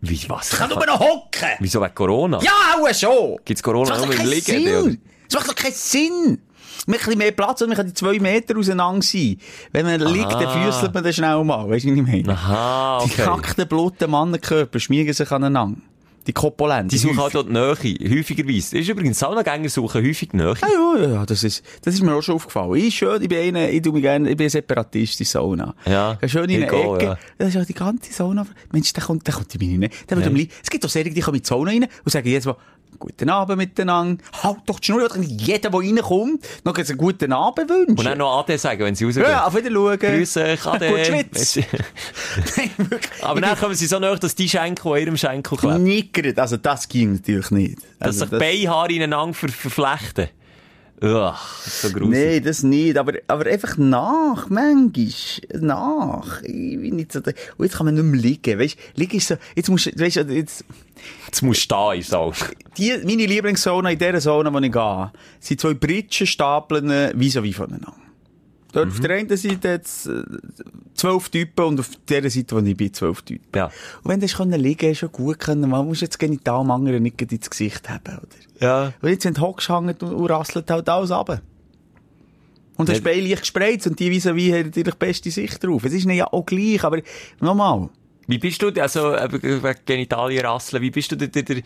Wie, was? Ich kann nur noch hocken! Wieso wegen Corona? Ja, auch schon! Gibt's Das Corona nur im Liegen? Das macht doch keinen Sinn! Man hat ein bisschen mehr Platz und man kann die zwei Meter auseinander sein. Wenn man liegt, dann füßelt man dann schnell mal. Weißt du, was ich meine? Aha, Die okay. kackten, bluten Mannenkörper schmiegen sich aneinander. Die Kopolenzen. Die suchen halt dort Nähe, häufigerweise. Ist übrigens, Saunagänger suchen häufig Nähe. Ja, ja, ja, das ist, das ist mir auch schon aufgefallen. Ich schön, ich bin einer, ich tu mich gerne, ich bin ein Separatist in Sauna. Ja, Ja, schön in ich einer auch, Ecke. ja. Das ist auch die ganze Sauna. Mensch, der kommt, der kommt in meine, der wird Nein. am liebsten- Es gibt auch Serien, die kommen in die Sauna rein und sagen jetzt mal, guten Abend miteinander. Halt doch die Schnur, oder jeder, der reinkommt, noch einen guten Abend wünschen. Und dann noch Ade sagen, wenn sie rausgehen. ja, auf wieder schauen. Grüß euch, Ade. Gut Schwitz. Aber dann kommen sie so näher, dass die Schenkel an ihrem Schenkel klebt. Nickert, also das ging natürlich nicht. Dass Also sich die Beinhaare ineinander ver verflechten. Ugh, so gruselig. Nee, das nicht, aber, aber einfach nach, manchmal, nach. Ich bin nicht so, der- und jetzt kann man nicht mehr liegen, weißt, liegen ist so, jetzt musst du, weißt du, jetzt, Jetzt musst du da ist auch. die, meine Lieblingszone in dieser Zone, wo ich gehe, sind zwei Britschenstapeln vis-à-vis voneinander. Dort auf der einen Seite jetzt äh, zwölf Typen und auf der Seite, wo ich bin, zwölf Typen. Ja. Und wenn du liegen, ist schon gut können, man muss jetzt genital am anderen nicht ins Gesicht haben, oder? Ja. Und jetzt, du hockst, hängt und, rasselt halt alles runter. Und das. Bein leicht gespreizt und die vis-à-vis haben natürlich die beste Sicht drauf. Es ist ihnen ja auch gleich, aber nochmal. Wie bist du, also, wegen Genitalien rasseln, wie bist du der, der, der,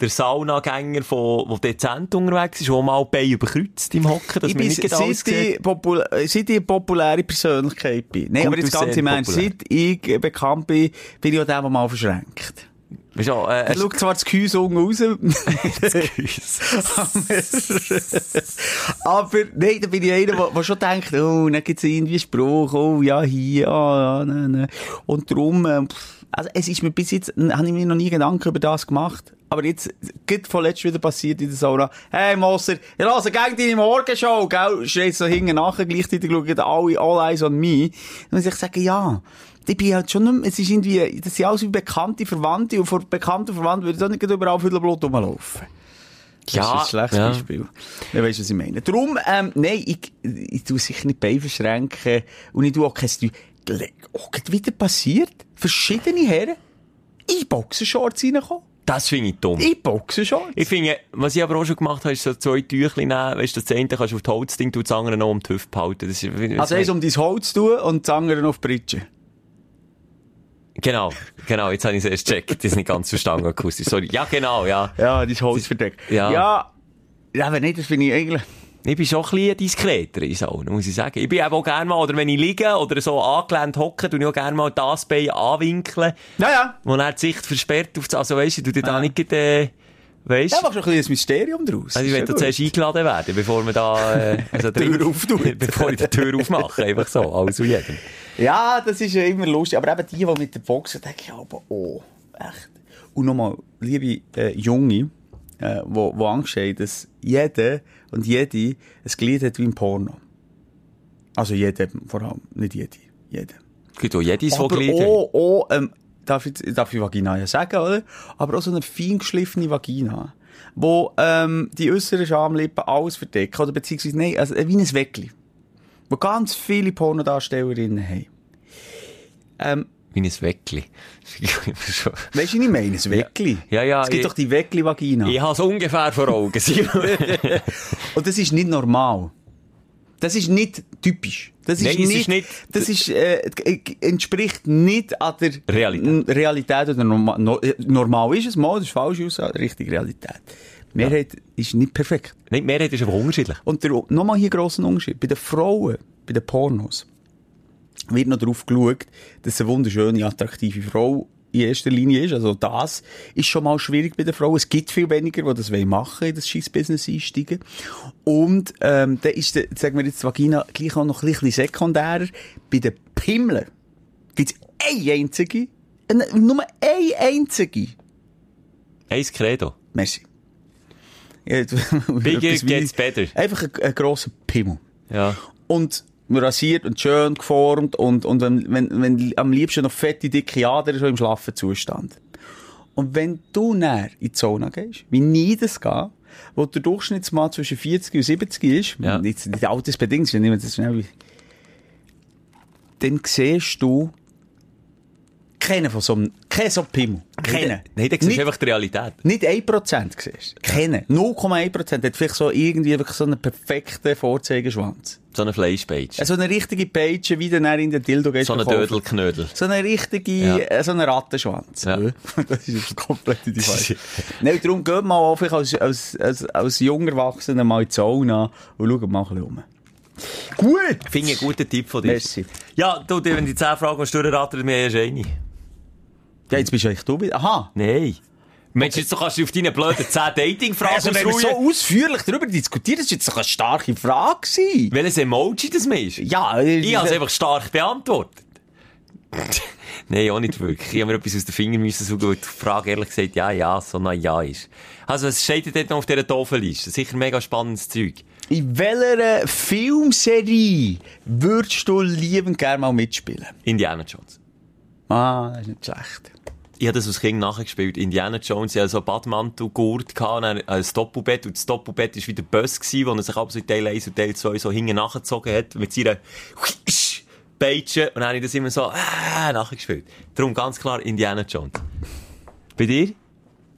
der Saunagänger, von, der dezent unterwegs ist, wo mal die Beine überkreuzt im Hocken, dass ich man bin, nicht gerade alles seit, ich popul äh, seit ich eine populäre Persönlichkeit bin. Nein, aber jetzt ganz im Ernst, seit ich äh, bekannt bin, bin ich auch der, der mal verschränkt. Weißt du, äh, Er schaut zwar das Gehäuse unten raus, aber nein, da bin ich einer, der, schon denkt, oh, dann gibt's irgendwie einen Spruch, oh, ja, hier, ja, ja, nein, nein. Und darum, ähm, also es ist mir bis jetzt, habe ich mir noch nie Gedanken über das gemacht. Aber jetzt, geht vorletzt wieder passiert in der Sauna. Hey, Moser, ich höre gegen deine Morgenshow, gell? Schreit so hinten nachher, gleichzeitig schauen alle, all eyes on me. Dann muss ich sagen, ja. Ich bin halt schon es ist irgendwie, das sind alles wie bekannte Verwandte und vor bekannten Verwandten würde ich auch nicht überall viel Blut rumlaufen. Das Ja, ist ein schlechtes ja. Beispiel. Ich weiss, was ich meine. Darum, ähm, nein, ich, ich tu sicher nicht die Beine verschränken und ich tu auch kein Oh, wieder passiert. Verschiedene Herren in Boxershorts reinkommen. Das finde ich dumm. In Boxershorts. Ich finde, was ich aber auch schon gemacht habe, ist so zwei Tüchlein nehmen, weißt du, das eine kannst du auf das Holzding tun, das andere noch um die Hüfte behalten. Das ist, Also eins um dein Holz tun und das andere auf die Britsche. Genau, genau, jetzt habe ich es erst gecheckt. Das ist nicht ganz verstanden akustisch. Sorry. Ja, genau, ja. Ja, dein Holz verdeckt. Ja. Ja, ja aber nicht, das finde ich eigentlich... Ich bin schon ein bisschen diskreter in Sauna, muss ich sagen. Ich bin auch gerne mal, oder wenn ich liege oder so angelehnt hocke, tue ich auch gerne mal das Bein anwinkeln, Ja, ja. wo dann die Sicht versperrt auf das, also weisst du, du dir da nicht, äh, weisst Ja, machst du ein bisschen ein Mysterium draus. Also ich da ja zuerst eingeladen werden, bevor wir da, äh, also Tür auftut. bevor ich die Tür aufmache, einfach so, alles und jedem. Ja, das ist ja immer lustig. Aber eben die, die mit der Boxen, denke ich aber, oh, echt. Und nochmal, liebe äh, Junge, äh, wo, wo Angst haben, dass jeder und jede ein Glied hat wie im Porno. Also jeder, vor allem, nicht jede, jeder. Es gibt auch jedes, Aber so Glieder. auch, auch ähm, darf, ich, darf ich Vagina ja sagen, oder? Aber auch so eine fein geschliffene Vagina, wo ähm, die äußeren Schamlippen alles verdecken, oder beziehungsweise, nein, also äh, wie ein Weckli, wo ganz viele Pornodarstellerinnen haben. Ähm, Wie ein Weckli. Weißt du, ich meine? Ein Weckli. Ja, ja, Es gibt ich- doch die Weckli-Vagina. ich habe es ungefähr vor Augen. Und das ist nicht normal. Das ist nicht typisch. Das ist Nein, nicht, ist nicht- das ist, äh, entspricht nicht an der Realität. Realität oder normal, no, äh, normal ist es mal, das ist falsch aus, richtig Realität. Mehrheit ist nicht perfekt. Die Mehrheit ist einfach unterschiedlich. Und der, nochmal hier grosser Unterschied. Bei den Frauen, bei den Pornos, wird noch darauf geschaut, dass eine wunderschöne, attraktive Frau in erster Linie ist. Also das ist schon mal schwierig bei den Frauen. Es gibt viel weniger, die das machen in das Scheiss-Business einsteigen. Und ähm, dann ist, der, sagen wir jetzt, Vagina gleich auch noch ein bisschen sekundärer. Bei den Pimmeln gibt es eine einzige, eine, nur eine einzige. Eins Credo. Merci. Bigger gets better. Einfach ein, ein grosser Pimmel. Ja. Und rasiert und schön geformt und, und wenn, wenn, wenn am liebsten noch fette, dicke Adern so im schlaffen Zustand. Und wenn du näher in die Sauna gehst, wie nie das geht, wo der Durchschnittsmann zwischen 40 und 70 ist, Ja. nicht, nicht altersbedingt, ich nehme das schnell dann siehst du keinen von so einem, keinen so Pimmel. Keinen. Nein, Nicht- du einfach die Realität. nicht 1% siehst. Kennen. 0,1% hat vielleicht so irgendwie wirklich so einen perfekten Vorzeigeschwanz. So eine Fleischpage. So eine richtige Peitsche, wie dann in den Dildo gehst. So eine. Dödelknödel. So eine richtige, Ja. so einen Rattenschwanz. Ja. Das ist komplett die Falsche. Nein, darum geht mal einfach als, als, als, als junger Erwachsener mal in die Sauna und schaut mal ein bisschen um. Gut! Finde ich einen guten Tipp von dir. Merci. Ja, du, wenn die 10 Fragen hast, durchrattern, mir erst eine. Ja, jetzt bist du eigentlich du wieder. Aha! Nein. Mensch, jetzt kannst du auf deine blöden 10 Dating-Fragen Also, wenn wir so ausführlich darüber diskutieren, das war jetzt doch eine starke Frage. gewesen. Welches Emoji das ist? Ja, Ich habe es einfach stark beantwortet. Nein, auch nicht wirklich. Ich habe mir etwas aus den Fingern müssen suchen, weil die Frage ehrlich gesagt ja, ja, so ein Ja ist. Also, es steht dort noch auf dieser Tafelliste. Sicher mega spannendes Zeug. In welcher Filmserie würdest du liebend gerne mal mitspielen? Indiana Jones. Ah, das ist nicht schlecht. Ich habe das als Kind nachgespielt. Indiana Jones, ich hatte so einen Badmantel, Gurt, gehabt, und ein Doppelbett. Und das Doppelbett war wieder Böss gewesen, wo er sich ab so in Teil 1 und Teil 2 so hinten nachgezogen hat, mit seiner Peitsche. Und dann habe ich das immer so, äh, nachgespielt. Darum ganz klar Indiana Jones. Bei dir?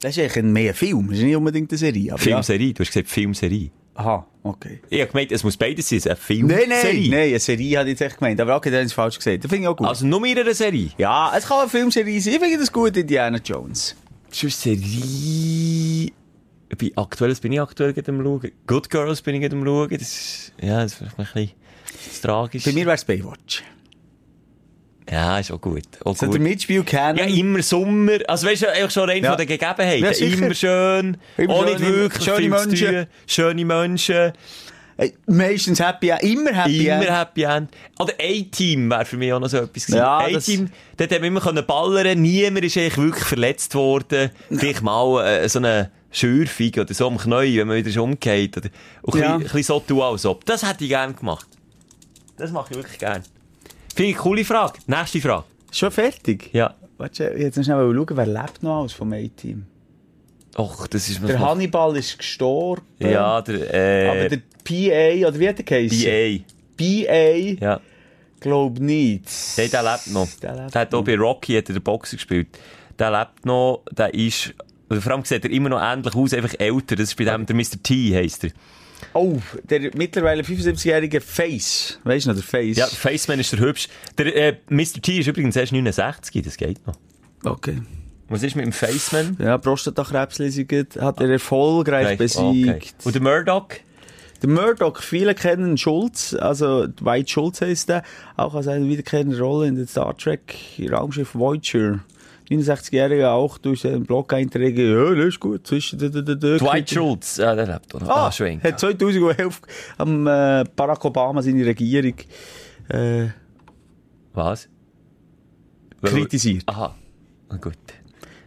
Das ist eigentlich ein mehr Film, das ist nicht unbedingt eine Serie. Filmserie. Du hast gesagt Filmserie. Ja. Aha, okay. Ich habe gemeint, es muss beides sein. Eine Nein, Filmserie. nein, nein, eine Serie hatte ich jetzt echt gemeint. Aber okay, dann ist es falsch gesagt. Das finde ich auch gut. Also nur in einer Serie. ja, es kann eine Filmserie sein. Ich finde das gut, Indiana Jones. Sonst Serie... Bei Aktuelles bin ich aktuell am schauen. Good Girls bin ich am schauen. Das ist, ja, das ist vielleicht ein bisschen tragisch. Bei mir wäre es Baywatch. Ja, ist auch gut. Auch So der gut. Mitspiel kennen. Ja, immer Sommer. Also weißt du, eigentlich schon rein Ja. von den Gegebenheiten. Ja, immer schön. Immer auch nicht wirklich schöne Menschen. Schöne Menschen. Meistens Happy End. Immer Happy Immer End. Happy End. Oder A-Team wäre für mich auch noch so etwas gewesen. Ja, A-Team, dort haben wir immer ballern. Niemand ist eigentlich wirklich verletzt worden. Vielleicht mal äh, so eine Schürfung oder so am Knie, wenn man wieder schon umgeht. Oder, und ein, Ja. bisschen, ein bisschen so tun, als ob. Das hätte ich gerne gemacht. Das mache ich wirklich gerne. Finde ich eine coole Frage. Nächste Frage. Schon fertig? Ja. Warte, jetzt noch schnell schauen, wer lebt noch alles vom A-Team? Och, das ist mir Der Hannibal ist gestorben. Ja, der, äh, Aber der PA, oder wie hat der geheißen? BA. PA, Ja. glaub nicht. Nein, der lebt noch. Der Der, lebt hat auch bei Rocky hat er den Boxer gespielt. Der lebt noch, der ist, vor allem sieht er immer noch ähnlich aus, einfach älter. Das ist bei dem, der Mr. T heisst er. Oh, der mittlerweile 75-jährige Face. Weißt du noch, der Face? Ja, Faceman ist der hübsch. Der, äh, Mr. T ist übrigens erst 69, das geht noch. Okay. Was ist mit dem Faceman? Ja, Prostatakrebslesung hat er erfolgreich besiegt. Okay. Und der Murdoch? Der Murdoch, viele kennen Schulz, also Dwight Schulz heißt er, auch als eine wiederkehrende Rolle in der Star Trek Raumschiff Voyager. 69-Jähriger auch durch seinen Blog-Einträge, ja, das ist gut, zwischen Dwight Schultz. Ja, der lebt auch noch. Ah, Ah, hat 2011 am äh, Barack Obama seine Regierung äh, Was? kritisiert. Aha. Na gut.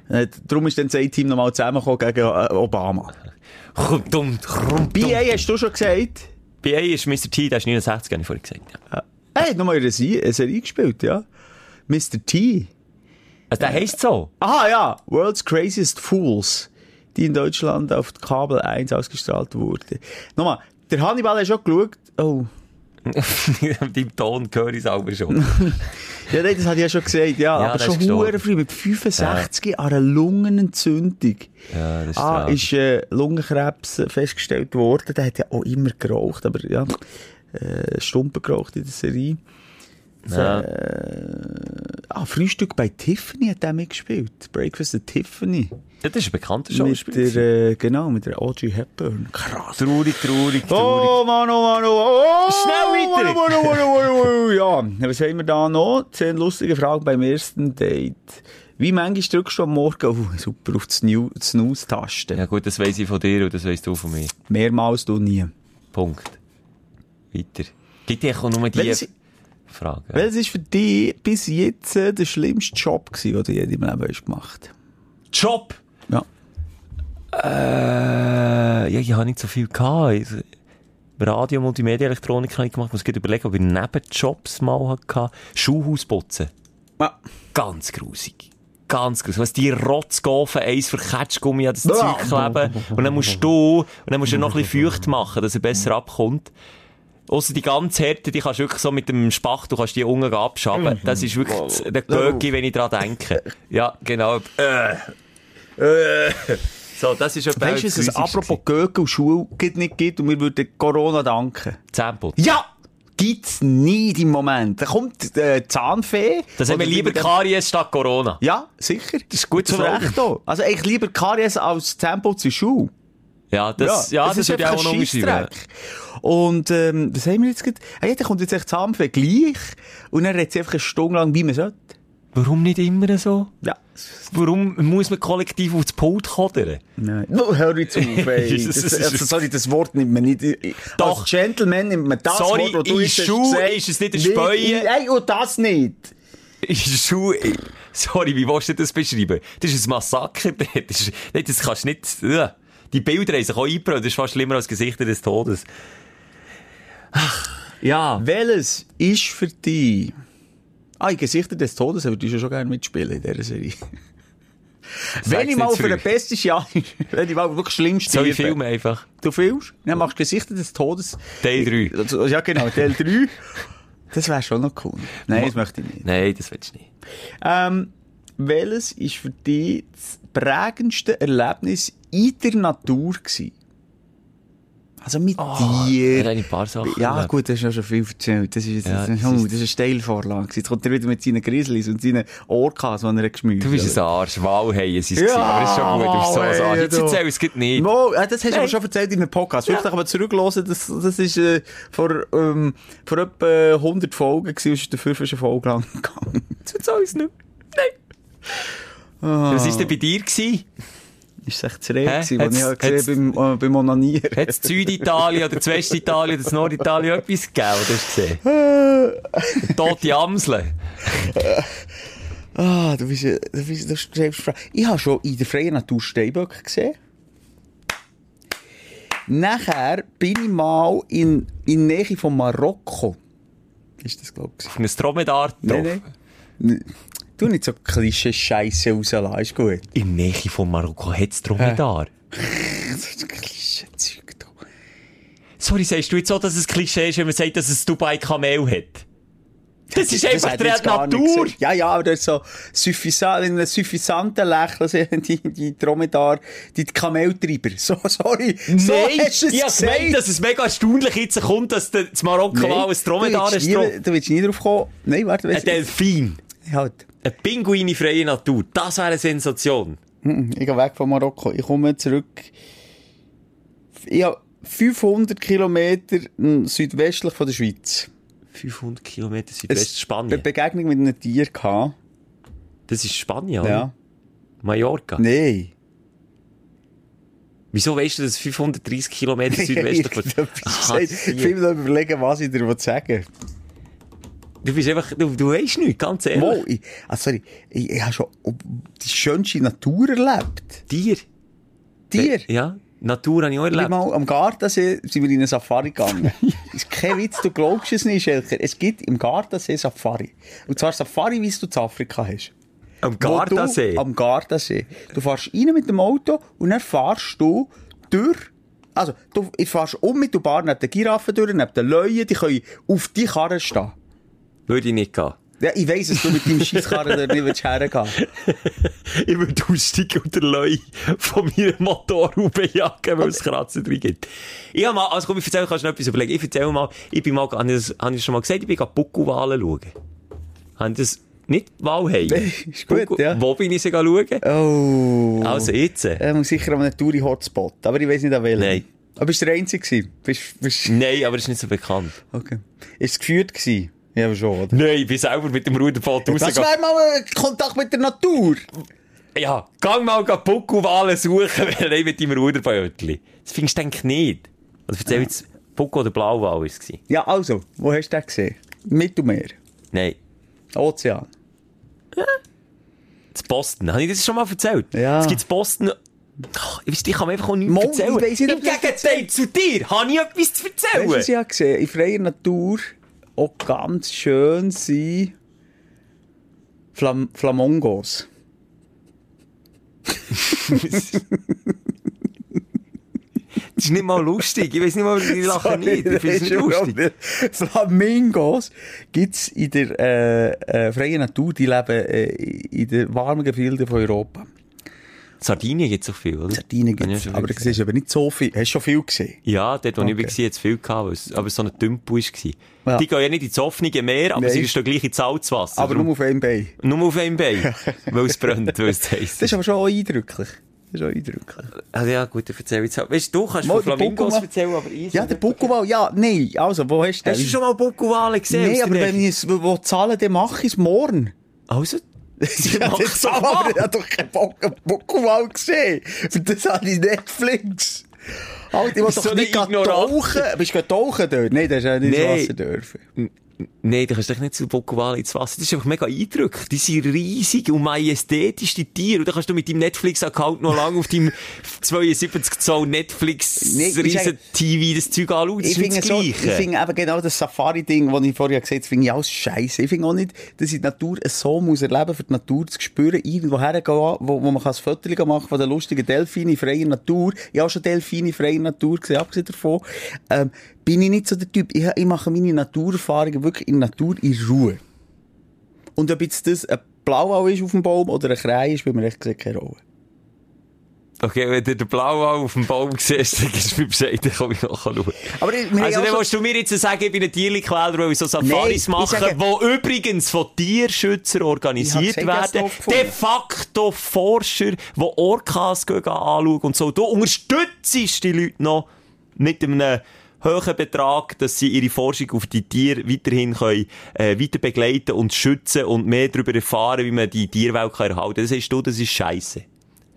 Äh, darum ist dann das A-Team nochmal zusammengekommen gegen äh, Obama. Dumm. BA hast du schon gesagt? BA ist Mr. T, der ist 69, habe ich vorhin gesagt. Ja. Er hat nochmal eine Serie gespielt, ja. Mr. T. Also, der heisst so. Aha, ja. World's Craziest Fools. Die in Deutschland auf Kabel 1 ausgestrahlt wurde. Nochmal, der Hannibal hat schon geschaut. Oh. Deinem Ton höre ich es aber schon. Ja, nein, das hat ich ja schon gesagt, ja. Ja, aber schon hure früh, mit 65 an einer Lungenentzündung. Ja, das ist Ah, tragisch. ist äh, Lungenkrebs festgestellt worden. Der hat ja auch immer geraucht, aber ja, äh, Stumpen geraucht in der Serie. Ja. Ah, Frühstück bei Tiffany hat er mitgespielt. Breakfast at Tiffany. Das ist ein bekannter Mit Schauspieler. der, äh, genau, mit der Audrey Hepburn. Krass. Traurig, traurig, traurig. Oh, Mann, oh, Mann, oh, oh. Schnell weiter. Mann, oh, Mann, oh, Mann, oh, Mann. Ja, was haben wir da noch? Zehn lustige Fragen beim ersten Date. Wie manchmal drückst du am Morgen oh, super auf die Snoo- die Snooze-Taste? Ja gut, das weiss ich von dir und das weißt du von mir. Mehrmals du nie. Punkt. Weiter. Gibt dir auch nur die Frage. welches ist für dich bis jetzt der schlimmste Job gewesen, den du je in deinem Leben hast gemacht Job! Ja. Äh, ja, ich habe nicht so viel gehabt. Also, Radio, Multimedia, Elektronik habe ich gemacht. Ich muss gerade überlegen, ob ich Nebenjobs mal hatte. Schuhhaus putzen. ja. Ganz grusig. Ganz grusig. Was die Rotzgaufen eins für Ketschgummi an das. Zeug kleben. Und dann musst du, und dann musst du noch ein bisschen feucht machen, dass er besser abkommt. Ausser die ganz Härte, die kannst du wirklich so mit dem Spachtel, du kannst die unten abschaben. Das ist wirklich das- der Göcki, wenn ich dran denke. Ja, genau. Äh. Äh. So, das ist etwa Weißt du, das dass es apropos Göcke und Schule gibt nicht gibt und wir würden Corona danken? Zähneputzen. Ja! Gibt's nie im Moment. Da kommt äh, Zahnfee. Das haben wir lieber Karies statt Corona. Ja, sicher. Das ist gut Zu Recht auch. Also eigentlich lieber Karies als Zahnputz in Schuhe. Ja, das, ja, das, ist ich einfach auch noch ein. Und, ähm, das haben wir jetzt gerade. Ah, ja, da kommt jetzt echt Zahnfee gleich. Und dann redet sie einfach eine Stunde lang, wie man sollte. Warum nicht immer so? Ja. Warum muss man kollektiv aufs Pult kodern? Nein. No, hör jetzt auf, ey. Das, also, sorry, das Wort nimmt man nicht. Doch. Als Gentleman nimmt man das Sorry, Wort, das du in jetzt hast Schuh gesagt. ist es nicht ein Späuen. Nein, und das nicht. Ist Schuh, sorry, wie willst du das beschreiben? Das ist ein Massaker. Das, ist, das kannst du nicht, ja. Die Bilder haben sich auch eingebrannt. Das ist fast schlimmer als Gesichter des Todes. Ach, ja. Welches ist für dich... Ah, in Gesichter des Todes würdest du schon gerne mitspielen in dieser Serie. Wenn ich mal für früh. bestes Jahr, wenn ich mal wirklich schlimm Soll ich sterbe. filmen einfach? Du filmst, dann machst du Gesichter des Todes. Teil 3. Also, Ja, genau, Teil 3. Das wäre schon noch cool. Nein, das möchte ich nicht. Nein, das willst du nicht. Ähm, welches ist für dich das prägendste Erlebnis in der Natur gewesen? Also mit Da dir. habe ich ein paar Sachen Ja, erlebt. gut, das hast du ja schon viel erzählt. Das ist, jetzt, Ja, das, ist, oh, ist- das ist eine Steilvorlage. Jetzt kommt er wieder mit seinen Grizzlies und seinen Orcas, die er geschmückt Du bist ein Arsch. Walhaien sind es Ja, gewesen, aber das ist schon gut. Bist so ein Arsch. Jetzt erzähl es geht nicht. No, das hast du aber Nein. schon erzählt in einem Podcast. Wirklich, aber zurückhören, das, das ist äh, vor, ähm, vor etwa 100 Folgen gewesen, und ist der fünfte Folge lang gegangen. Das wird alles nicht. Nein. Was war denn bei dir? Gewesen? Ist echt zu reden was ich habe gesehen beim, äh, beim Onanieren. Hat es Süditalien oder Westitalien oder Norditalien etwas gegeben, oder hast du gesehen? Tote Amseln. Ah, du bist, du bist, du schreibst Fragen. Ich habe schon in der freien Natur Steinböcke gesehen. Nachher bin ich mal in, in Nähe von Marokko. Ist das, glaube ich. Auf einem Dromedar drauf. nein. Du nicht so Klischee-Scheiße rauslassen, ist gut. In der Nähe von Marokko hat es Dromedar. So Klischee-Zeug, du. Sorry, sagst du jetzt auch, dass es Klischee ist, wenn man sagt, dass es Dubai Kamel hat? Das ist einfach hat der jetzt gar nicht Natur. Ja, ja, aber das ist so suffisant, in einem suffisanten Lächeln sind die, die Dromedar, die Kameltreiber. So, sorry. so Nein, hast es ich hab gesagt. gemeint, dass es mega erstaunlich jetzt kommt, dass das Marokko mal ein Dromedar ist. du willst nie drauf kommen. Nein, warte, Ein. Delfin. Halt. Ein Pinguin in freier Natur. Das wäre eine Sensation. Ich gehe weg von Marokko. Ich komme zurück. Ich habe 500 Kilometer südwestlich von der Schweiz. 500 Kilometer Eine Südwest-Spanien. Begegnung mit einem Tier gehabt. Das ist Spanien, oder? Ja. Mallorca. Nein. Wieso weißt du, dass es 530 Kilometer südwestlich von... Ich will mir überlegen, was ich dir sagen will. Du bist einfach, du, du weißt nichts, ganz ehrlich. Mo, ich, ah, sorry, ich, ich habe schon die schönste Natur erlebt. Tier. Tier. Ja. Natur habe ich auch Ich erlebt. mal am Gardasee sind wir in eine Safari gegangen. ist kein Witz, du glaubst es nicht, Schelker. Es gibt im Gardasee Safari. Und zwar Safari, wie es du in Afrika hast. Am Gardasee. Du, am Gardasee. Du fährst rein mit dem Auto und dann fährst du durch. Also, du fährst unmittelbar neben den Giraffen durch, neben den Löwen, die können auf die Karre stehen. Würde ich nicht gehen. Ja, ich weiss, dass du mit deinem Scheisskarren dort nicht willst hergehen Ich würde aussteigen und der Leu von meinem Motorhaube jagen, weil es Kratzen drin gibt. Ich habe mal, also komm, ich erzähl, kannst du noch etwas überlegen. Ich erzähl mal, ich bin mal, habe ich, das, ich schon mal gesagt, ich bin gerade Buckelwahlen schauen. Haben das nicht Walheim? Nee, ist gut, ja. Wo bin ich sie schauen? Oh. Also jetzt. Er muss sicher an einem Touri-Hotspot, aber ich weiss nicht an welchem. Nein. Aber bist du der Einzige gewesen? Bist, bist, Nein, aber es ist nicht so bekannt. okay. Ist es geführt gewesen? Ja, aber schon, oder? Nein, ich bin selber mit dem Ruderboot Das rausgegangen. wäre mal ein Kontakt mit der Natur. Ja, gang mal Buckelwahlen suchen, weil ich mit deinem Ruderbötli. Das findest du eigentlich nicht. Also erzähl jetzt, Buckel oder Blauwal war es. gewesen? Ja, also, wo hast du den gesehen? Mittelmeer, Nein. Ozean. Das Boston. Habe ich das schon mal erzählt? Ja. Es gibt Boston... Ach, ich weiss, ich kann mir einfach auch nichts Mo, erzählen. ich weiss nicht, Im das Gegenteil zu dir habe ich etwas zu Weißt du, erzählen. was ich habe gesehen? In freier Natur auch ganz schön sind Flam Flamongos. Das ist nicht mal lustig. Ich weiss nicht mal, ich lache nicht. Ich finde es nicht lustig. Flamingos gibt's in der äh, äh, freien Natur, die leben äh, in den warmen Gefilden von Europa. Sardinien gibt es so viel, oder? Sardinien gibt's, schon aber du siehst aber nicht so viel. Hast du schon viel gesehen? Ja, dort, wo Okay. ich war, hat es viel gehabt, es- aber es so ein Tümpel war. Ja. Die gehen ja nicht ins offene Meer, aber Nein. sie stehen gleich ins Salzwasser. Aber Darum- nur auf einem Bein. nur auf einem Bein. weil es brennt, weil es heisst. Das ist aber schon auch eindrücklich. Das ist auch eindrücklich. Also ja, gut, dann erzähl jetzt halt. Weißt du, du kannst Mal, von Flamingos erzählen, aber ich... Ja, der Buckelwal, ja, nein, also, wo hast du den? Hast du schon mal Buckelwale gesehen? Nein, aber wenn ich es zahlen, dann mache ich es morgen. Also? Ja, mach das so aber mal. ich habe doch keinen Bock auf Buckelwal gesehen. Für das habe ich Netflix. Alter, ich will Bist doch so nicht eine gehen tauchen. Bist du tauchen dort? Nein, das ist ja nicht Nein. ins Wasser dürfen. Nein, du kannst dich nicht zu Buckelwale ins Wasser. Das ist einfach mega eindrücklich. Die sind riesig und majestätisch, die Tiere. Und dann kannst du mit deinem Netflix-Account noch lange auf deinem 72 Zoll Netflix Nee, riesen TV das Zeug anschauen. Das Ich finde, so, ich finde eben genau das Safari-Ding, das ich vorher gesagt habe, finde ich alles scheiße. Ich finde auch nicht, dass ich die Natur so muss erleben, für die Natur zu spüren, irgendwo hergehen, wo, wo man kann ein Foto machen von den lustigen Delfinen in freier Natur. Ich habe schon Delfine in freier Natur gesehen, abgesehen davon. Ähm, bin ich nicht so der Typ. Ich, ich mache meine Naturerfahrungen wirklich in Natur in Ruhe. Und ob jetzt das ein Blauau ist auf dem Baum oder ein Krähe ist, spielt mir echt keine Rolle. Okay, wenn du den Blauwal auf dem Baum siehst, dann gibst du mir Bescheid, dann komme ich nachschauen. Aber ich- Also, dann schon- willst du mir jetzt sagen, ich bin ein Tierlichquäler, weil ich so Safaris Nein, mache, sage- die übrigens von Tierschützern organisiert werden. De facto Forscher, die Orcas anschauen und so. Du unterstützt die Leute noch mit einem hohen Betrag, dass sie ihre Forschung auf die Tiere weiterhin können, äh, weiter begleiten und schützen und mehr darüber erfahren, wie man die Tierwelt kann erhalten kann. Das sagst du, das ist scheiße.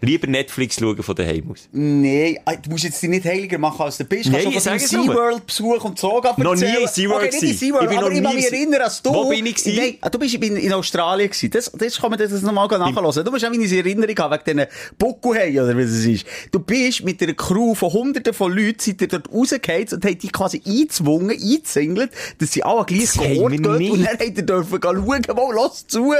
Lieber Netflix schauen von daheim aus. Nee, ah, du musst jetzt dich nicht heiliger machen, als du bist. Nee, Kannst von sag es. SeaWorld-Besuch und so erzählen? Noch nie in SeaWorld okay, nicht. SeaWorld, Ich bin aber noch ich kann mich in- erinnern, als du... Wo bin ich gewesen? Nein, ah, du bist in, in Australien gewesen. Das, das kann man das nochmal nachhören. Du musst auch meine Erinnerung haben, wegen diesen Buckelhei, oder wie das ist. Du bist mit einer Crew von hunderten von Leuten, seid ihr dort rausgehauen und habt die quasi eingezwungen, eingezingelt, dass sie alle gleich Das haben Ort wir gehen nicht. und dann habt ihr dürfen schauen, wo, lass zu.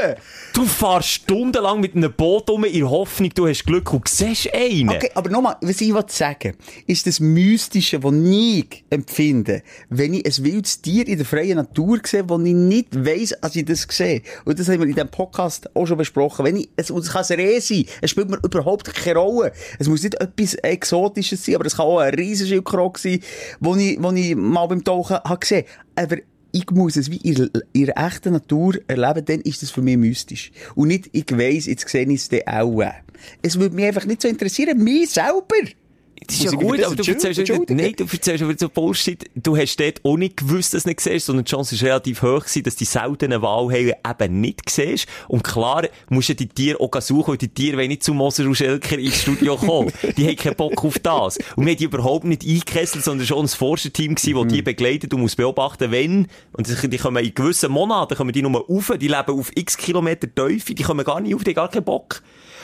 Du fahrst stundenlang mit einem Boot um in Hoffnung, du hast Glück und siehst einen. Okay, aber nochmal, was ich will sagen, ist das Mystische, das ich empfinde, wenn ich ein wildes Tier in der freien Natur sehe, wo ich nicht weiss, dass ich das sehe. Und das haben wir in diesem Podcast auch schon besprochen. Wenn ich, es, es kann ein Reh sein, es spielt mir überhaupt keine Rolle. Es muss nicht etwas Exotisches sein, aber es kann auch ein Riesenschildkrog sein, wo ich, ich mal beim Tauchen habe gesehen. Aber ich muss es wie in, der echten Natur erleben, dann ist das für mich mystisch. Und nicht, ich weiss, jetzt sehe ich es dann auch. Es würde mich einfach nicht so interessieren, mich selber. Das ist ja gut, aber du erzählst entschuldigen? nein, du erzählst aber so Bullshit. Du hast dort auch nicht gewusst, dass du nicht siehst, sondern die Chance ist relativ hoch gewesen, dass die seltenen Wahlhaie eben nicht siehst. Und klar, musst du die Tiere auch suchen, weil die Tiere wollen nicht zu Moser und Schelker ins Studio kommen. die haben keinen Bock auf das. Und wir haben die überhaupt nicht eingekesselt, sondern schon ein Forscherteam gewesen, das die begleitet und muss beobachten, wenn, und die die kommen in gewissen Monaten, kommen die nur rauf, die leben auf x Kilometer Teufel, die kommen gar nicht auf, die haben gar keinen Bock.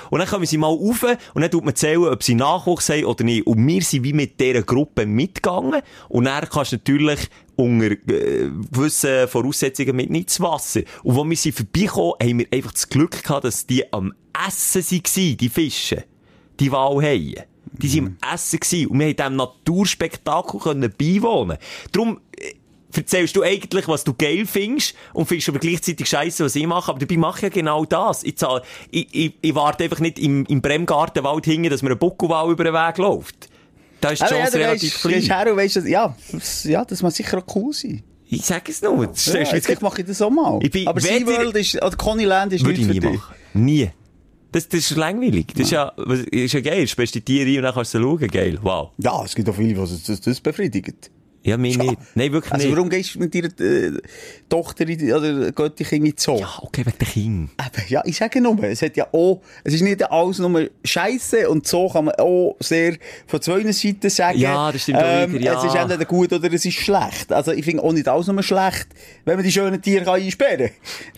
Und dann kommen sie mal rauf und dann tut man zählen, ob sie Nachwuchs haben oder nicht. Und wir sind wie mit dieser Gruppe mitgegangen. Und dann kannst du natürlich unter äh, gewissen Voraussetzungen mit ins Wasser. Und als wir sie vorbeikommen, haben wir einfach das Glück gehabt, dass die am Essen waren, die Fische. Die Walhaie. Die sind am Essen gewesen. Und wir haben diesem Naturspektakel können beiwohnen. Darum, äh, erzählst du eigentlich, was du geil findest und findest aber gleichzeitig scheiße, was ich mache. Aber dabei mache ich ja genau das. Ich, zahle, ich, ich, ich warte einfach nicht im, im Bremgartenwald hinten, dass mir ein Buckelwal über den Weg läuft. Da ist die ja, Chance du relativ gehst, klein. her und dass- ja, das- ja, das muss sicher auch cool sein. Ich sag es nur. Das Ja, jetzt jetzt- mache ich das auch mal. Ich bin aber SeaWorld ist, oder Connyland ist ich nichts nie für dich. machen. Nie. Das, das ist langweilig. Das ist ja, ist ja geil. Du die Tiere und dann kannst du schauen. Geil. Wow. Ja, es gibt auch viele, die das, das, das befriedigen. Ja, mich Ja. nicht. Nein, wirklich Also nicht. warum gehst du mit deiner äh, Tochter in, oder geht dich in Zoo? Ja, okay, wegen der Kinder. Eben, ja, ich sage nur, es hat ja auch, es ist nicht alles nur Scheiße und so kann man auch sehr von zwei Seiten sagen. Ja, das stimmt auch ähm, wieder, ja. Es ist entweder gut oder es ist schlecht. Also ich finde auch nicht alles nur schlecht, wenn man die schönen Tiere kann einsperren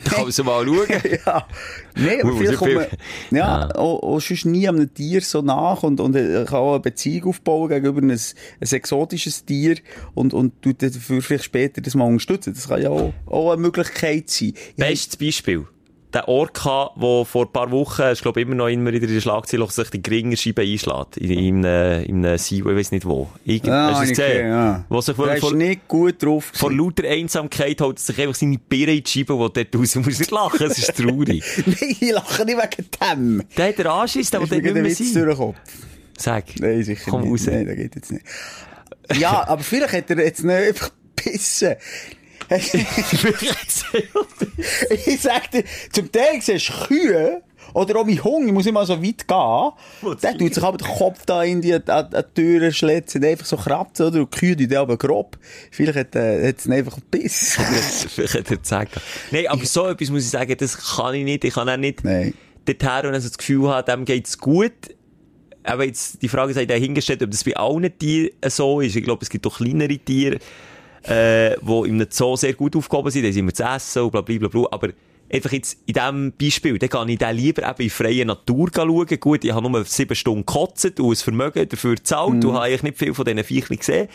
Da kann man so mal schauen. ja. Nee, aber vielleicht kommt man, ja, Ja. Auch, auch sonst nie einem Tier so nach und, und äh, kann auch eine Beziehung aufbauen gegenüber ein, ein exotisches Tier und, und tut dafür vielleicht später das mal unterstützen. Das kann ja auch, auch eine Möglichkeit sein. Bestes Beispiel. Der Orca, der vor ein paar Wochen, ich glaube immer noch immer wieder in der Schlagzeile, sich die Gringerscheibe einschlägt. In, in, einem- in einem See, ich weiß nicht wo. Irgend, Ah, hast du es okay, gesehen? ja. Wo sich Der vor, nicht gut drauf. vor lauter Einsamkeit holt sich einfach seine Birne in die Scheibe, die dort raus muss. Nicht lachen, es ist traurig. Nein, ich lache nicht wegen dem. der hat den Anschiss, der Ist will nicht mehr sein. Sag. Nein, sicher Komm nicht. raus. Nein, das geht jetzt nicht. Ja, aber vielleicht hat er jetzt nicht einfach gebissen. ich sag dir, zum Teil siehst du Kühe, oder auch mein Hunger, ich muss immer so weit gehen, der tut sich aber den Kopf da in die, an, an die Türen schlitzen, einfach so kratzen, oder? Und die Kühe, die da aber grob. Vielleicht hat, äh, hat es ihn einfach gebissen. Vielleicht hat er gesagt. Nein, aber so etwas muss ich sagen, das kann ich nicht. Ich kann auch nicht Nein. dorthin und also das Gefühl haben, dem geht's gut. Aber jetzt, die Frage sei dahingestellt, ob das bei allen Tieren so ist. Ich glaube, es gibt auch kleinere Tiere, äh, die im Zoo sehr gut aufgehoben sind. Da sind wir zu essen und bla, bla, bla, bla. Aber einfach jetzt in diesem Beispiel, dann kann ich dann lieber eben in freier Natur schauen. Gut, ich habe nur sieben Stunden gekotzt und ein Vermögen dafür gezahlt und habe eigentlich nicht viel von diesen Viechern gesehen.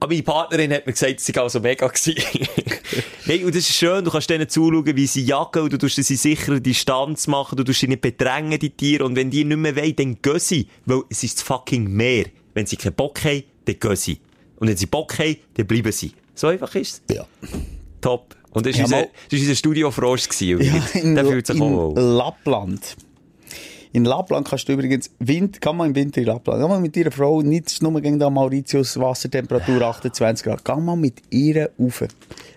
Aber meine Partnerin hat mir gesagt, es sei also mega gewesen. Nein, und das ist schön, du kannst denen zuschauen, wie sie jagen, und du tust sie sicher Distanz machen, du tust sie nicht bedrängen, die Tiere, und wenn die nicht mehr wollen, dann gehen sie, weil es ist das fucking Meer. Wenn sie keinen Bock haben, dann gehen sie. Und wenn sie Bock haben, dann bleiben sie. So einfach ist es. Ja. Top. Und das war Ja, unser, das unser Studio Frosch gewesen. Ja, in, Der fühlt sich auch in wohl. Lappland. In Lappland kannst du übrigens, Wind, kann man im Winter in Lappland, kann man mit ihrer Frau nicht nur gegen da Mauritius Wassertemperatur 28 Grad, geh mal mit ihr rauf.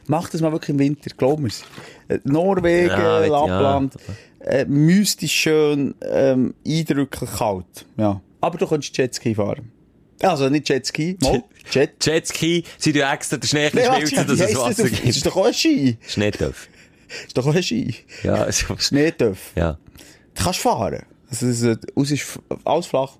Mach das mal wirklich im Winter, glaub mir's. Äh, Norwegen, Ja, ja. Lappland, äh, mystisch schön, ähm, eindrücklich kalt, ja. Aber du kannst Jetski fahren. Also nicht Jetski, mal, Jet. Jetski, sie tun extra den Schnee schmelzen, dass es Wasser Das gibt. ist doch auch ein Ski. Schneetöpf. Das ist doch auch ein Ski. Ja, Schneetöpf. ja. Du kannst fahren. Also, es ist, f- alles flach.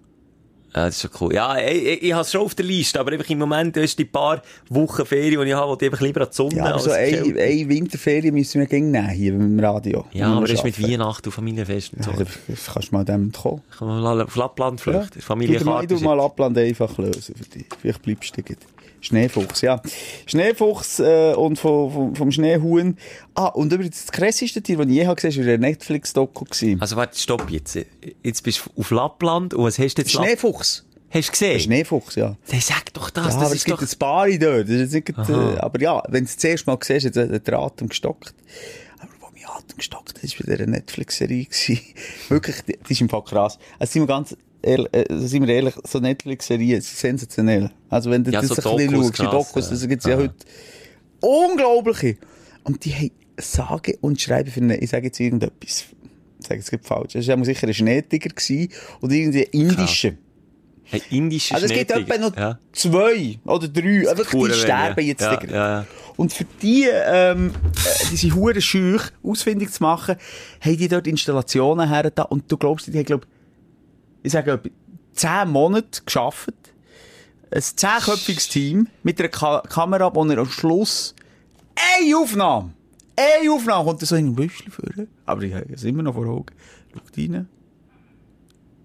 Ja, das ist schon cool. Ja, ich, ich, ich habe es schon auf der Liste, aber einfach im Moment, du hast die paar Wochen Ferien, die ich habe, ich einfach lieber an die Sonne Ja, aber so eine, Kälte. eine Winterferien müssen wir gegen nehmen hier beim Radio. Ja, aber das ist mit. Weihnachten und Familienfest und so. Ja, da kannst du mal dem kommen. Kann man mal auf Lappland flüchten. Du Familienkarte. mal, du mal Lappland einfach lösen für dich. Vielleicht bleibst du gleich. Schneefuchs, ja. Schneefuchs äh, und vom, vom, vom Schneehuhn. Ah, und übrigens das krasseste Tier, das ich je gesehen habe, war ein Netflix-Doku. Also warte, stopp jetzt. Jetzt bist du auf Lappland und was hast du jetzt? Schneefuchs. Hast du Ein gesehen? Schneefuchs, ja. Dann sag doch das, ja, das aber es ist gibt doch... ein paar dort. Das ist nicht, äh, aber ja, wenn du es das erste Mal siehst, hat der Atem gestockt. Aber wo mein Atem gestockt hat, war bei dieser Netflix-Serie. Wirklich, die ist im Fall krass. Also sind wir ganz ehrlich, äh, sind wir ehrlich, so Netflix-Serien sind sensationell. Also wenn du Ja, das so ein bisschen schaust, die Dokus, ja. das gibt's ja heute unglaubliche. Und die haben sage und schreiben für eine, ich sage jetzt irgendetwas. Ich sage jetzt falsch. Das war sicher ein Schneetiger gewesen und irgendwie indischer. Ein indischer Also es gibt etwa noch Ja. zwei oder drei. Einfach die sterben wenig. jetzt. Ja, ja, ja. Und für die, ähm, äh, diese Huren schüch ausfindig zu machen, haben die dort Installationen her und du glaubst, die haben, glaub, ich sage, etwa zehn Monate geschafft. Ein zehnköpfiges Team mit einer Ka Kamera, wo er am Schluss eine Aufnahme, eine Aufnahme kommt er so in ein Büschel führen. Aber ich habe es immer noch vor Augen. Schaut rein.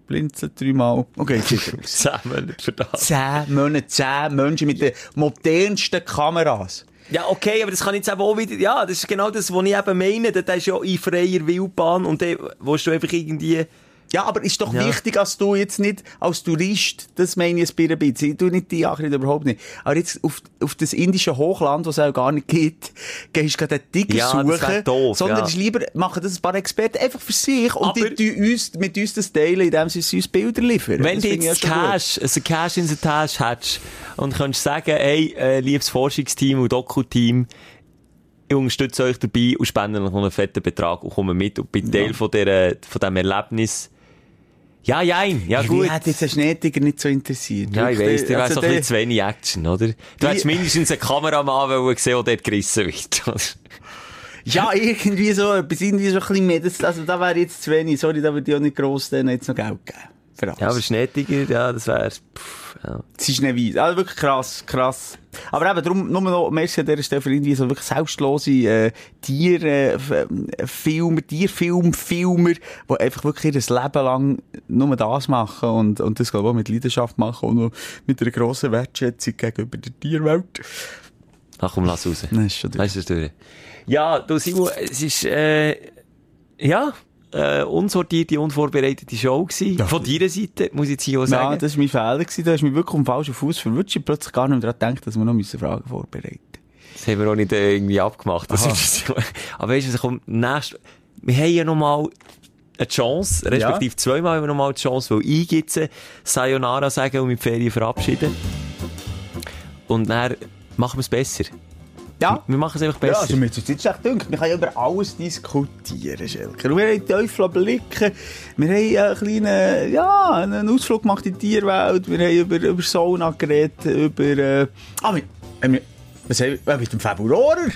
Blinzelt dreimal. Okay, jetzt ist er raus. Zusammen für das. Zehn Monate, zehn Menschen mit den modernsten Kameras. Ja, okay, aber das kann jetzt eben auch wieder, ja, das ist genau das, was ich eben meine, das ist ja in freier Wildbahn und dann willst du einfach irgendwie, Ja, aber ist doch Ja. wichtig, dass du jetzt nicht als Tourist, das meine ich ein bisschen, ich tu nicht die Achrid überhaupt nicht, aber jetzt auf, auf das indische Hochland, was es auch gar nicht gibt, gehst du gerade einen Tiger Ja, suchen, doof, sondern ja. ist lieber, machen das ein paar Experten einfach für sich und Aber- die, tun uns, mit uns das teilen, indem sie uns Bilder liefern. wenn Das du jetzt ja. Cash, also Cash in der Tasche hättest und könntest sagen, hey, äh, liebes Forschungsteam und Doku-Team, ich unterstütze euch dabei und spende noch einen fetten Betrag und komme mit und bin Teil von, der, von diesem Erlebnis. Ja, jein, ja Hey, gut. Mich hat jetzt ein Schneetiger nicht so interessiert. Ja, ich weiss, wärst also noch ein der- bisschen zu wenig Action, oder? Du hättest mindestens einen Kameramann wollen sehen, der dort gerissen wird. oder? Ja, irgendwie so, etwas, irgendwie so ein bisschen mehr, das, also da wäre jetzt zu wenig, sorry, da würde ich auch nicht gross denen jetzt noch Geld geben. Für alles. ja, aber Schneetiger, ja, das wäre, ja. Es ist nicht weit. Also wirklich krass, krass. Aber eben, darum, nur noch, merci an dieser Stelle für irgendwie so wirklich selbstlose, äh, Tier, äh, F- äh, Filmer, Tierfilm, Filmer, die einfach wirklich ihr Leben lang nur das machen und, und das, glaube ich, auch mit Leidenschaft machen und mit einer grossen Wertschätzung gegenüber der Tierwelt. Ach komm, lass raus. Nein, ist schon durch. Weißt du durch? Ja, du Simon, es ist, äh, ja, äh, unsortierte, unvorbereitete Show gewesen. Ja. Von deiner Seite, muss ich jetzt hier auch Ja, sagen. das war mein Fehler. gewesen. Da hast du mich wirklich den falschen Fuß verwirrt. Ich plötzlich gar nicht mehr daran gedacht, dass wir noch müssen Fragen vorbereiten Das haben wir auch nicht äh, irgendwie abgemacht. Aber weißt du, es kommt nächst, wir haben ja noch mal eine Chance, respektive zweimal haben wir noch mal die Chance, weil ich jetzt äh, Sayonara sagen und mit Ferien verabschieden. Und dann machen wir es besser. Ja. Wir machen es einfach Ja, besser. also mir ist jetzt. Wir können ja über alles diskutieren, Schelker. Und wir haben Teufel blicken. Wir haben einen kleinen, ja, einen Ausflug gemacht in die Tierwelt. Wir haben über, über Sauna geredet, über, äh, ah, wir, haben wir, was haben wir, mit dem Februarer.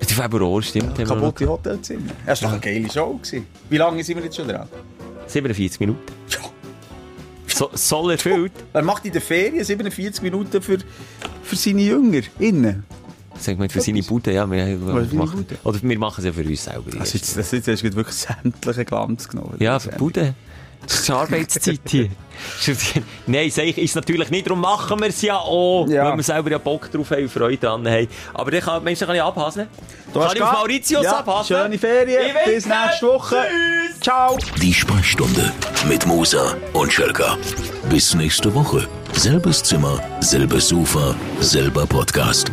Der Februar stimmt. noch Kaputte Hotelzimmer. Das war doch eine geile Show. Gewesen. Wie lange sind wir jetzt schon dran? 47 Minuten. Ja. So, soll erfüllt. Er macht in der Ferien 47 Minuten für, für seine Jünger innen. Sag mal, für seine Bude, ja. Wir, für seine machen, Bude? oder wir machen es ja für uns selber. Das, ist, das ist jetzt wirklich sämtlichen Glanz genommen. Ja, für die Bude. Das ist die Arbeitszeit hier. Nein, sag ich, ist natürlich nicht, darum machen wir es ja auch, Ja. weil wir selber ja Bock drauf haben und Freude dran haben. Aber dann kann, Mensch, dann kann ich abhasen. Du kann hast ich auf? Mauritius ja, abhasen. Schöne Ferien. Ich. Bis nächste Woche. Tschüss. Ciao. Die Sprechstunde mit Musa und Schelka. Bis nächste Woche. Selbes Zimmer, selbes Sofa, selber Podcast.